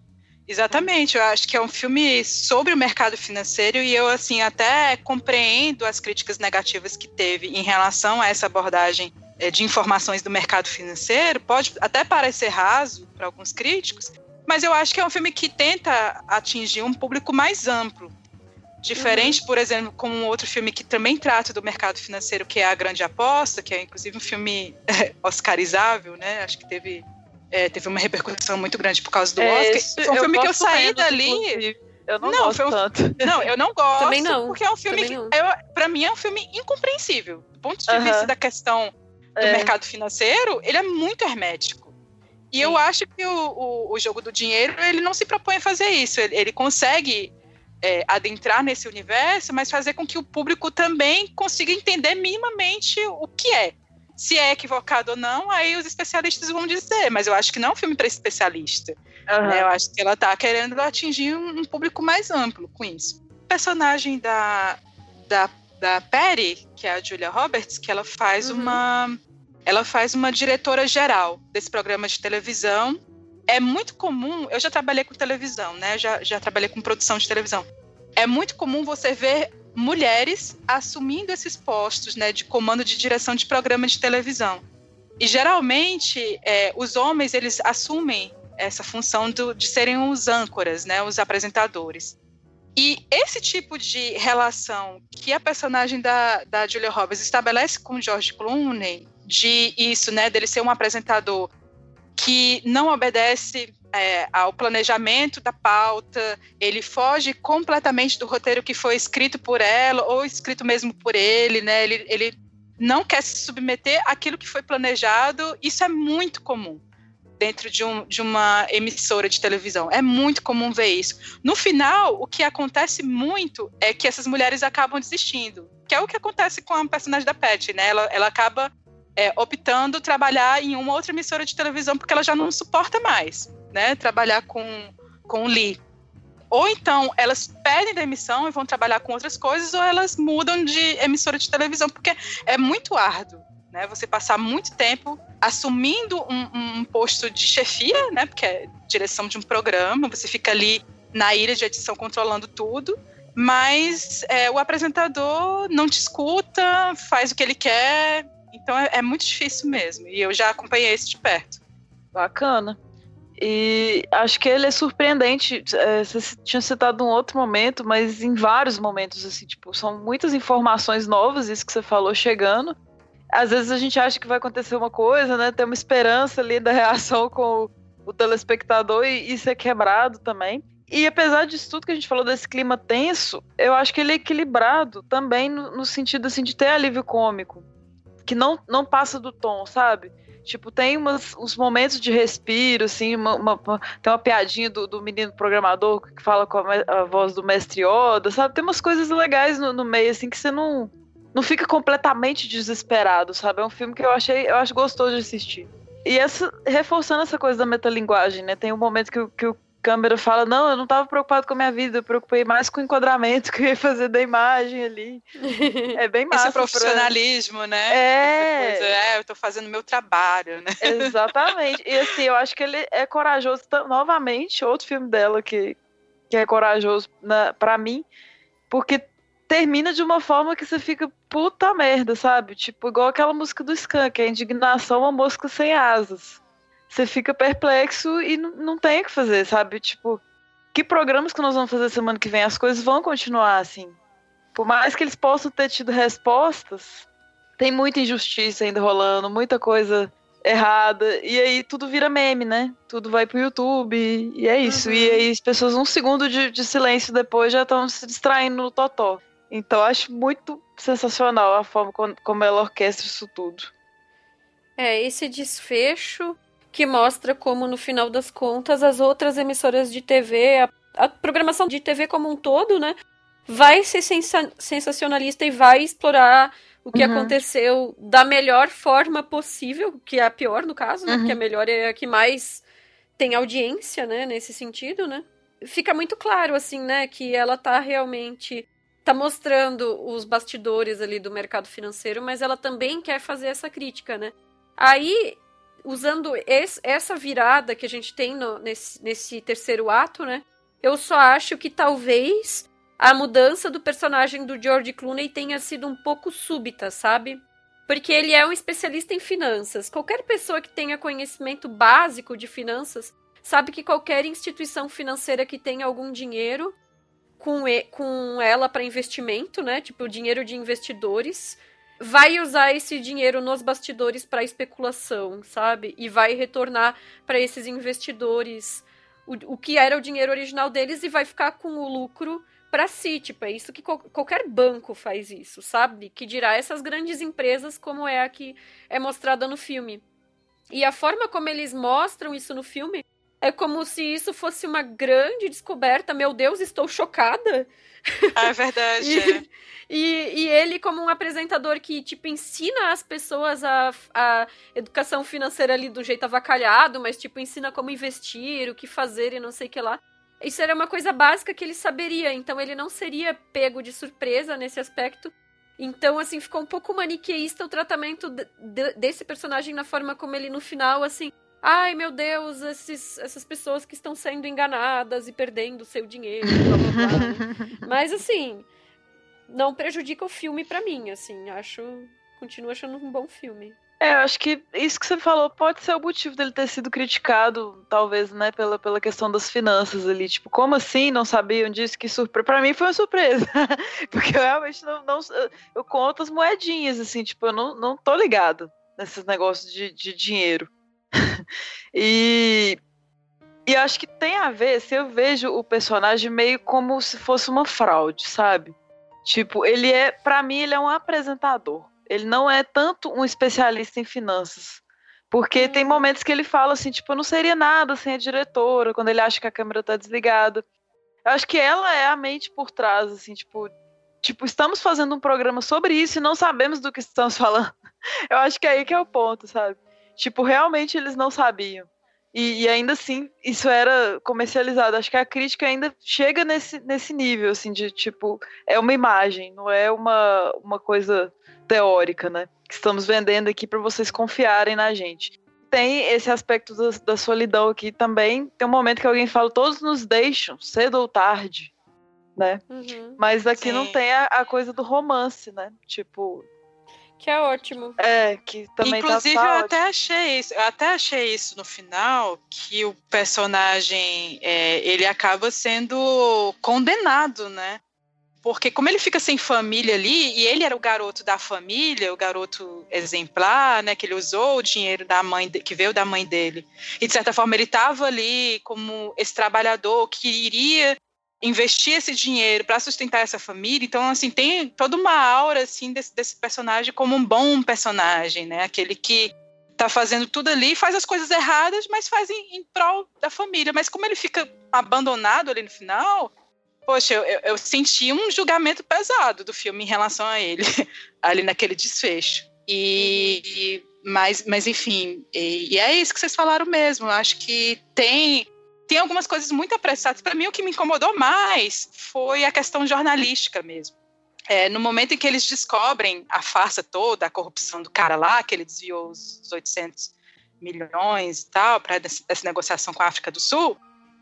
Exatamente, eu acho que é um filme sobre o mercado financeiro e eu assim até compreendo as críticas negativas que teve em relação a essa abordagem é, de informações do mercado financeiro. Pode até parecer raso para alguns críticos, mas eu acho que é um filme que tenta atingir um público mais amplo. Diferente, uhum. por exemplo, com um outro filme que também trata do mercado financeiro, que é A Grande Aposta, que é inclusive um filme oscarizável, né? Acho que teve é, teve uma repercussão muito grande por causa do é, Oscar. Foi um filme que eu saí dali. Eu não, não gosto um, tanto. Não, eu não gosto. Também não. Porque é um filme que, eu, pra mim, é um filme incompreensível. Do ponto de uh -huh. vista da questão do é. mercado financeiro, ele é muito hermético. E Sim. eu acho que o, o, o, jogo do dinheiro, ele não se propõe a fazer isso. Ele, ele consegue é, adentrar nesse universo, mas fazer com que o público também consiga entender minimamente o que é. Se é equivocado ou não, aí os especialistas vão dizer, mas eu acho que não é um filme para especialista. Uhum. Né? Eu acho que ela está querendo atingir um, público mais amplo com isso. O personagem da, da, da Perry, que é a Julia Roberts, que ela faz uhum. uma. Ela faz uma diretora geral desse programa de televisão. É muito comum, eu já trabalhei com televisão, né? Já, já trabalhei com produção de televisão. É muito comum você ver mulheres assumindo esses postos né, de comando de direção de programa de televisão. E geralmente é, os homens eles assumem essa função do, de serem os âncoras, né, os apresentadores. E esse tipo de relação que a personagem da, da Julia Roberts estabelece com George Clooney, de isso, né, dele ser um apresentador que não obedece é, ao planejamento da pauta, ele foge completamente do roteiro que foi escrito por ela ou escrito mesmo por ele, né? Ele, ele não quer se submeter àquilo que foi planejado. Isso é muito comum dentro de, um, de uma emissora de televisão. É muito comum ver isso. No final, o que acontece muito é que essas mulheres acabam desistindo, que é o que acontece com a personagem da Pat, né? Ela, ela acaba é, optando trabalhar em uma outra emissora de televisão porque ela já não suporta mais né, trabalhar com, com o Lee. Ou então elas pedem demissão e vão trabalhar com outras coisas, ou elas mudam de emissora de televisão, porque é muito árduo, né? Você passar muito tempo assumindo um, um posto de chefia, né? Porque é direção de um programa, você fica ali na ilha de edição controlando tudo, mas é, o apresentador não te escuta, faz o que ele quer, então é, é muito difícil mesmo. E eu já acompanhei isso de perto. Bacana. E acho que ele é surpreendente. É, você tinha citado um outro momento, mas em vários momentos, assim, tipo, são muitas informações novas, isso que você falou, chegando. Às vezes a gente acha que vai acontecer uma coisa, né? Tem uma esperança ali da reação com o, o telespectador e isso é quebrado também. E apesar disso tudo que a gente falou desse clima tenso, eu acho que ele é equilibrado também no, no sentido assim de ter alívio cômico, que não, não passa do tom, sabe? Tipo, tem umas, uns momentos de respiro, assim, uma, uma, tem uma piadinha do, do menino programador que fala com a, a, voz do mestre Yoda, sabe? Tem umas coisas legais no, no, meio, assim, que você não, não fica completamente desesperado, sabe? É um filme que eu achei, eu acho gostoso de assistir. E essa, reforçando essa coisa da metalinguagem, né? Tem um momento que, que câmera fala, não, eu não estava preocupado com a minha vida, eu preocupei mais com o enquadramento que eu ia fazer da imagem ali. É bem massa. Esse profissionalismo, pra... né? É. Coisa, é, eu estou fazendo meu trabalho, né? Exatamente. E assim, eu acho que ele é corajoso, novamente, outro filme dela que, que é corajoso para mim, porque termina de uma forma que você fica puta merda, sabe? Tipo, igual aquela música do Skank, a indignação é uma mosca sem asas você fica perplexo e não, tem o que fazer, sabe? Tipo, que programas que nós vamos fazer semana que vem? As coisas vão continuar assim. Por mais que eles possam ter tido respostas, tem muita injustiça ainda rolando, muita coisa errada. E aí tudo vira meme, né? Tudo vai pro YouTube e é isso. Uhum. E aí as pessoas, um segundo de, de silêncio depois, já estão se distraindo no totó. Então acho muito sensacional a forma como, como ela orquestra isso tudo. É, esse desfecho que mostra como, no final das contas, as outras emissoras de TV, a, a programação de TV como um todo, né, vai ser sensa sensacionalista e vai explorar o que uhum. aconteceu da melhor forma possível, que é a pior no caso, né, uhum. porque a melhor é a que mais tem audiência, né, nesse sentido, né. Fica muito claro, assim, né, que ela tá realmente tá mostrando os bastidores ali do mercado financeiro, mas ela também quer fazer essa crítica, né. Aí usando esse, essa virada que a gente tem no, nesse, nesse terceiro ato, né? Eu só acho que talvez a mudança do personagem do George Clooney tenha sido um pouco súbita, sabe? Porque ele é um especialista em finanças. Qualquer pessoa que tenha conhecimento básico de finanças sabe que qualquer instituição financeira que tenha algum dinheiro com, e, com ela para investimento, né? Tipo, dinheiro de investidores, vai usar esse dinheiro nos bastidores para especulação, sabe? E vai retornar para esses investidores o, o que era o dinheiro original deles e vai ficar com o lucro para si. Tipo, é isso que qualquer banco faz isso, sabe? Que dirá essas grandes empresas, como é a que é mostrada no filme. E a forma como eles mostram isso no filme é como se isso fosse uma grande descoberta. Meu Deus, estou chocada. Ah, é verdade. e, é. E, e, ele, como um apresentador que, tipo, ensina as pessoas a, a educação financeira ali do jeito avacalhado, mas, tipo, ensina como investir, o que fazer e não sei o que lá. Isso era uma coisa básica que ele saberia, então ele não seria pego de surpresa nesse aspecto. Então, assim, ficou um pouco maniqueísta o tratamento de, de, desse personagem na forma como ele, no final, assim, ai meu Deus, esses, essas pessoas que estão sendo enganadas e perdendo seu dinheiro, blá blá blá. Mas assim, não prejudica o filme para mim, assim, acho, continuo achando um bom filme. É, eu acho que isso que você falou pode ser o motivo dele ter sido criticado, talvez, né, pela, pela questão das finanças ali. Tipo, como assim? Não sabiam disso? Que surpresa. Pra mim foi uma surpresa. Porque eu realmente não, não. Eu conto as moedinhas, assim, tipo, eu não, não tô ligado nesses negócios de, de dinheiro. E, e acho que tem a ver, se eu vejo o personagem meio como se fosse uma fraude, sabe? Tipo, ele é, para mim, ele é um apresentador. Ele não é tanto um especialista em finanças. Porque tem momentos que ele fala assim, tipo, eu não seria nada sem a diretora, quando ele acha que a câmera tá desligada. Eu acho que ela é a mente por trás, assim, tipo, tipo, estamos fazendo um programa sobre isso e não sabemos do que estamos falando. Eu acho que é aí que é o ponto, sabe? Tipo, realmente eles não sabiam. E, e, ainda assim, isso era comercializado. Acho que a crítica ainda chega nesse, nesse nível, assim, de tipo, é uma imagem, não é uma, uma coisa teórica, né? Que estamos vendendo aqui para vocês confiarem na gente. Tem esse aspecto da, da, solidão aqui também. Tem um momento que alguém fala, todos nos deixam, cedo ou tarde, né? Uhum, Mas aqui sim. não tem a, a coisa do romance, né? Tipo, Que é ótimo. É, que também Inclusive, tá, eu até achei isso. Eu até achei isso no final, que o personagem é, ele acaba sendo condenado, né? Porque como ele fica sem família ali, e ele era o garoto da família, o garoto exemplar, né? Que ele usou o dinheiro da mãe de, que veio da mãe dele. E de certa forma ele estava ali como esse trabalhador que iria investir esse dinheiro para sustentar essa família. Então, assim, tem toda uma aura assim desse, desse personagem como um bom personagem, né? Aquele que tá fazendo tudo ali, faz as coisas erradas, mas faz em, em prol da família. Mas como ele fica abandonado ali no final, poxa, eu, eu, senti um julgamento pesado do filme em relação a ele, ali naquele desfecho. E, mas, mas enfim, e, e é isso que vocês falaram mesmo. Eu acho que tem tem algumas coisas muito apressadas. Para mim, o que me incomodou mais foi a questão jornalística mesmo. É, no momento em que eles descobrem a farsa toda, a corrupção do cara lá, que ele desviou os 800 milhões e tal, para essa negociação com a África do Sul,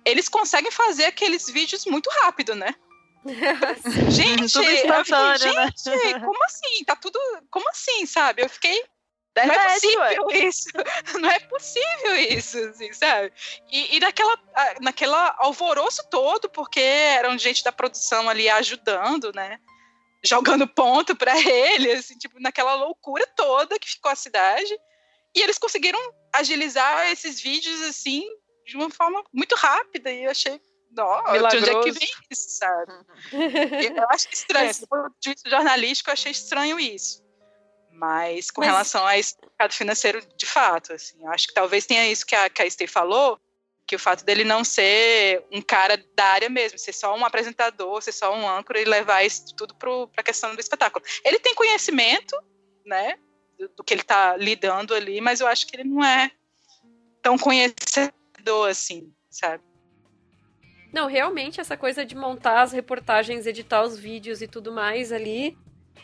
eles conseguem fazer aqueles vídeos muito rápido, né? gente, fiquei, né? gente, como assim? Tá tudo. Como assim, sabe? Eu fiquei não é possível ué. isso. Não é possível isso, assim, sabe? E, e naquela, naquela alvoroço todo, porque eram gente da produção ali ajudando, né? Jogando ponto para ele, assim, tipo, naquela loucura toda que ficou a cidade. E eles conseguiram agilizar esses vídeos, assim, de uma forma muito rápida. E eu achei, nossa, de onde é que vem isso, sabe? Eu acho estranho. Do ponto de vista jornalístico, eu achei estranho isso. Mas com Mas- relação a esse mercado financeiro, de fato, assim, acho que talvez tenha isso que a, que a falou, que o fato dele não ser um cara da área mesmo, ser só um apresentador, ser só um âncora e levar isso tudo para a questão do espetáculo. Ele tem conhecimento, né, do, do que ele está lidando ali, mas eu acho que ele não é tão conhecedor assim, sabe? Não, realmente essa coisa de montar as reportagens, editar os vídeos e tudo mais ali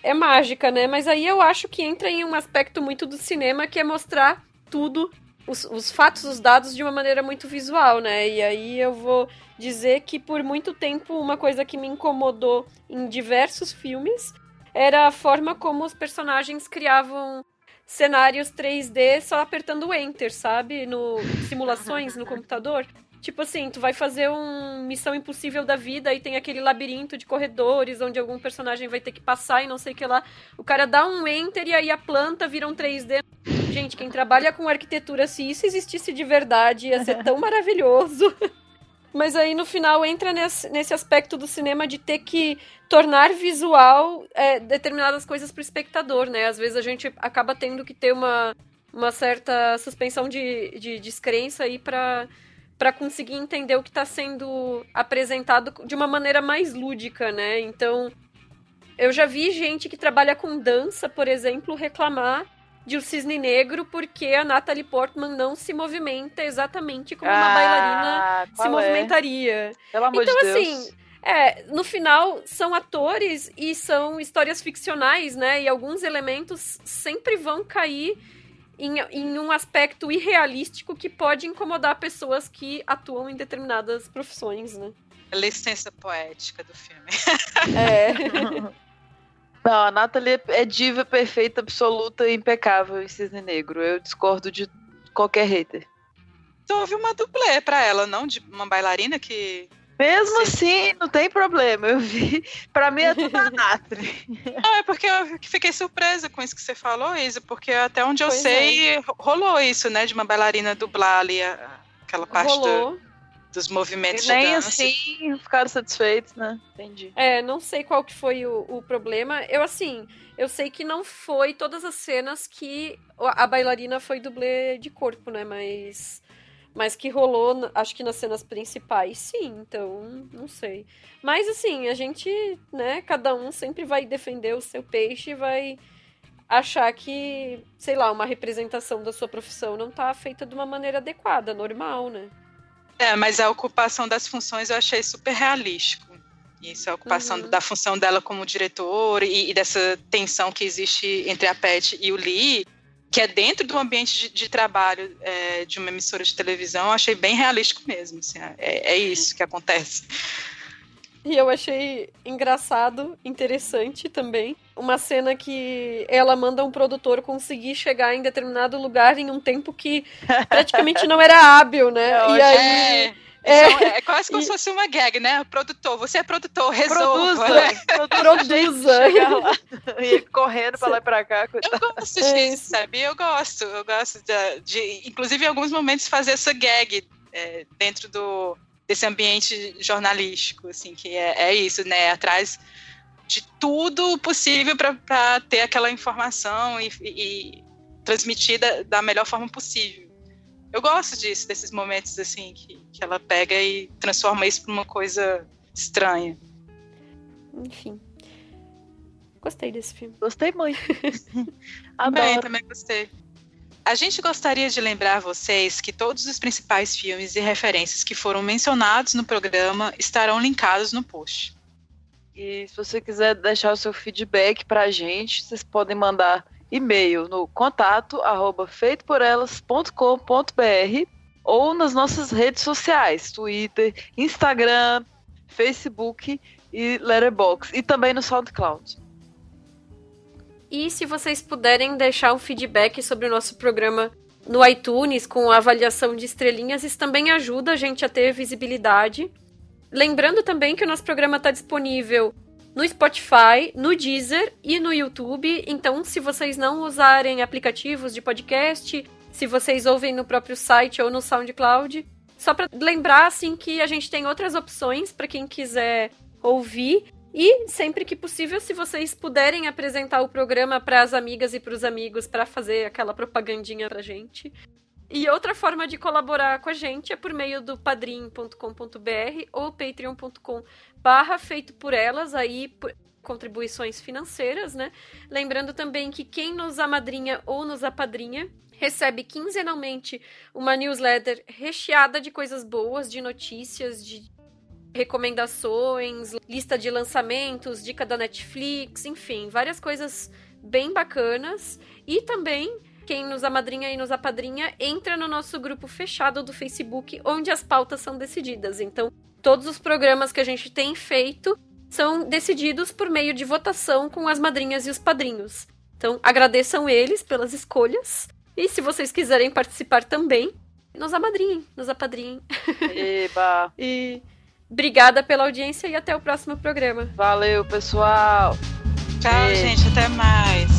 é mágica, né? Mas aí eu acho que entra em um aspecto muito do cinema que é mostrar tudo, os, os fatos, os dados de uma maneira muito visual, né? E aí eu vou dizer que por muito tempo uma coisa que me incomodou em diversos filmes era a forma como os personagens criavam cenários 3D só apertando o enter, sabe? No simulações no computador. Tipo assim, tu vai fazer um Missão Impossível da vida e tem aquele labirinto de corredores onde algum personagem vai ter que passar e não sei o que lá. O cara dá um enter e aí a planta vira um 3D. Gente, quem trabalha com arquitetura, se isso existisse de verdade, ia ser tão maravilhoso. Mas aí no final entra nesse, nesse aspecto do cinema de ter que tornar visual é, determinadas coisas pro espectador, né? Às vezes a gente acaba tendo que ter uma, uma certa suspensão de, de descrença aí pra para conseguir entender o que está sendo apresentado de uma maneira mais lúdica, né? Então, eu já vi gente que trabalha com dança, por exemplo, reclamar de O Cisne Negro porque a Natalie Portman não se movimenta exatamente como uma Ah, bailarina se é? movimentaria. Pelo amor então, de Deus. assim, é, no final são atores e são histórias ficcionais, né? E alguns elementos sempre vão cair em, em um aspecto irrealístico que pode incomodar pessoas que atuam em determinadas profissões, né? Licença poética do filme. É. Não, a Nathalie é diva perfeita, absoluta e impecável em Cisne Negro. Eu discordo de qualquer hater. Então houve uma dublê pra ela, não? De uma bailarina que. Mesmo assim, não tem problema. Eu vi. Pra mim é tudo a Nathalie. Não, é porque eu fiquei surpresa com isso que você falou, Isa, porque até onde eu Pois sei, rolou isso, né? De uma bailarina dublar ali a- aquela parte do- dos movimentos E de nem dança. assim ficaram satisfeitos, né? Entendi. É, não sei qual que foi o, o problema. Eu, assim, eu sei que não foi todas as cenas que a a bailarina foi dublê de corpo, né? Mas, mas que rolou, acho que nas cenas principais, sim. Então, não sei. Mas, assim, a gente, né? Cada um sempre vai defender o seu peixe e vai achar que, sei lá, uma representação da sua profissão não tá feita de uma maneira adequada, normal, né? É, mas a ocupação das funções eu achei super realístico. Isso, a ocupação Uhum. da função dela como diretor e, e dessa tensão que existe entre a Pet e o Lee, que é dentro do ambiente de, de trabalho é, de uma emissora de televisão, eu achei bem realístico mesmo. assim, é, é isso que acontece. E eu achei engraçado, interessante também. Uma cena que ela manda um produtor conseguir chegar em determinado lugar em um tempo que praticamente não era hábil, né? É, e aí. É. É, é, quase como e... se fosse uma gag, né? Produtor, você é produtor, resolva. Produza. Produza. e correndo pra lá e pra cá. Eu gosto é disso, sabe? Eu gosto. Eu gosto de, de, inclusive, em alguns momentos, fazer essa gag é, dentro do, desse ambiente jornalístico, assim, que é, é isso, né? Atrás de tudo possível para ter aquela informação e, e, e transmitida da melhor forma possível eu gosto disso, desses momentos assim que, que ela pega e transforma isso para uma coisa estranha. Enfim. Gostei desse filme. Gostei muito. também, também gostei. A gente gostaria de lembrar vocês que todos os principais filmes e referências que foram mencionados no programa estarão linkados no post. E se você quiser deixar o seu feedback para a gente, vocês podem mandar e-mail no contato arroba feitoporelas.com.br ou nas nossas redes sociais, Twitter, Instagram, Facebook e Letterboxd e também no SoundCloud. E se vocês puderem deixar um feedback sobre o nosso programa no iTunes com avaliação de estrelinhas, isso também ajuda a gente a ter visibilidade. Lembrando também que o nosso programa está disponível no Spotify, no Deezer e no YouTube. Então, se vocês não usarem aplicativos de podcast, se vocês ouvem no próprio site ou no SoundCloud, só para lembrar assim que a gente tem outras opções para quem quiser ouvir. E sempre que possível, se vocês puderem apresentar o programa para as amigas e para os amigos para fazer aquela propagandinha pra gente. E outra forma de colaborar com a gente é por meio do padrim.com.br ou patreon.com barra feito por elas, aí por contribuições financeiras, né? Lembrando também que quem nos amadrinha ou nos apadrinha recebe quinzenalmente uma newsletter recheada de coisas boas, de notícias, de recomendações, lista de lançamentos, dica da Netflix, enfim, várias coisas bem bacanas. E também quem nos amadrinha e nos apadrinha entra no nosso grupo fechado do Facebook, onde as pautas são decididas. Então, todos os programas que a gente tem feito são decididos por meio de votação com as madrinhas e os padrinhos. Então, agradeçam eles pelas escolhas. E se vocês quiserem participar também, nos amadrinhem, nos apadrinhem. Eba! e obrigada pela audiência e até o próximo programa. Valeu, pessoal! Tchau, gente. Até mais.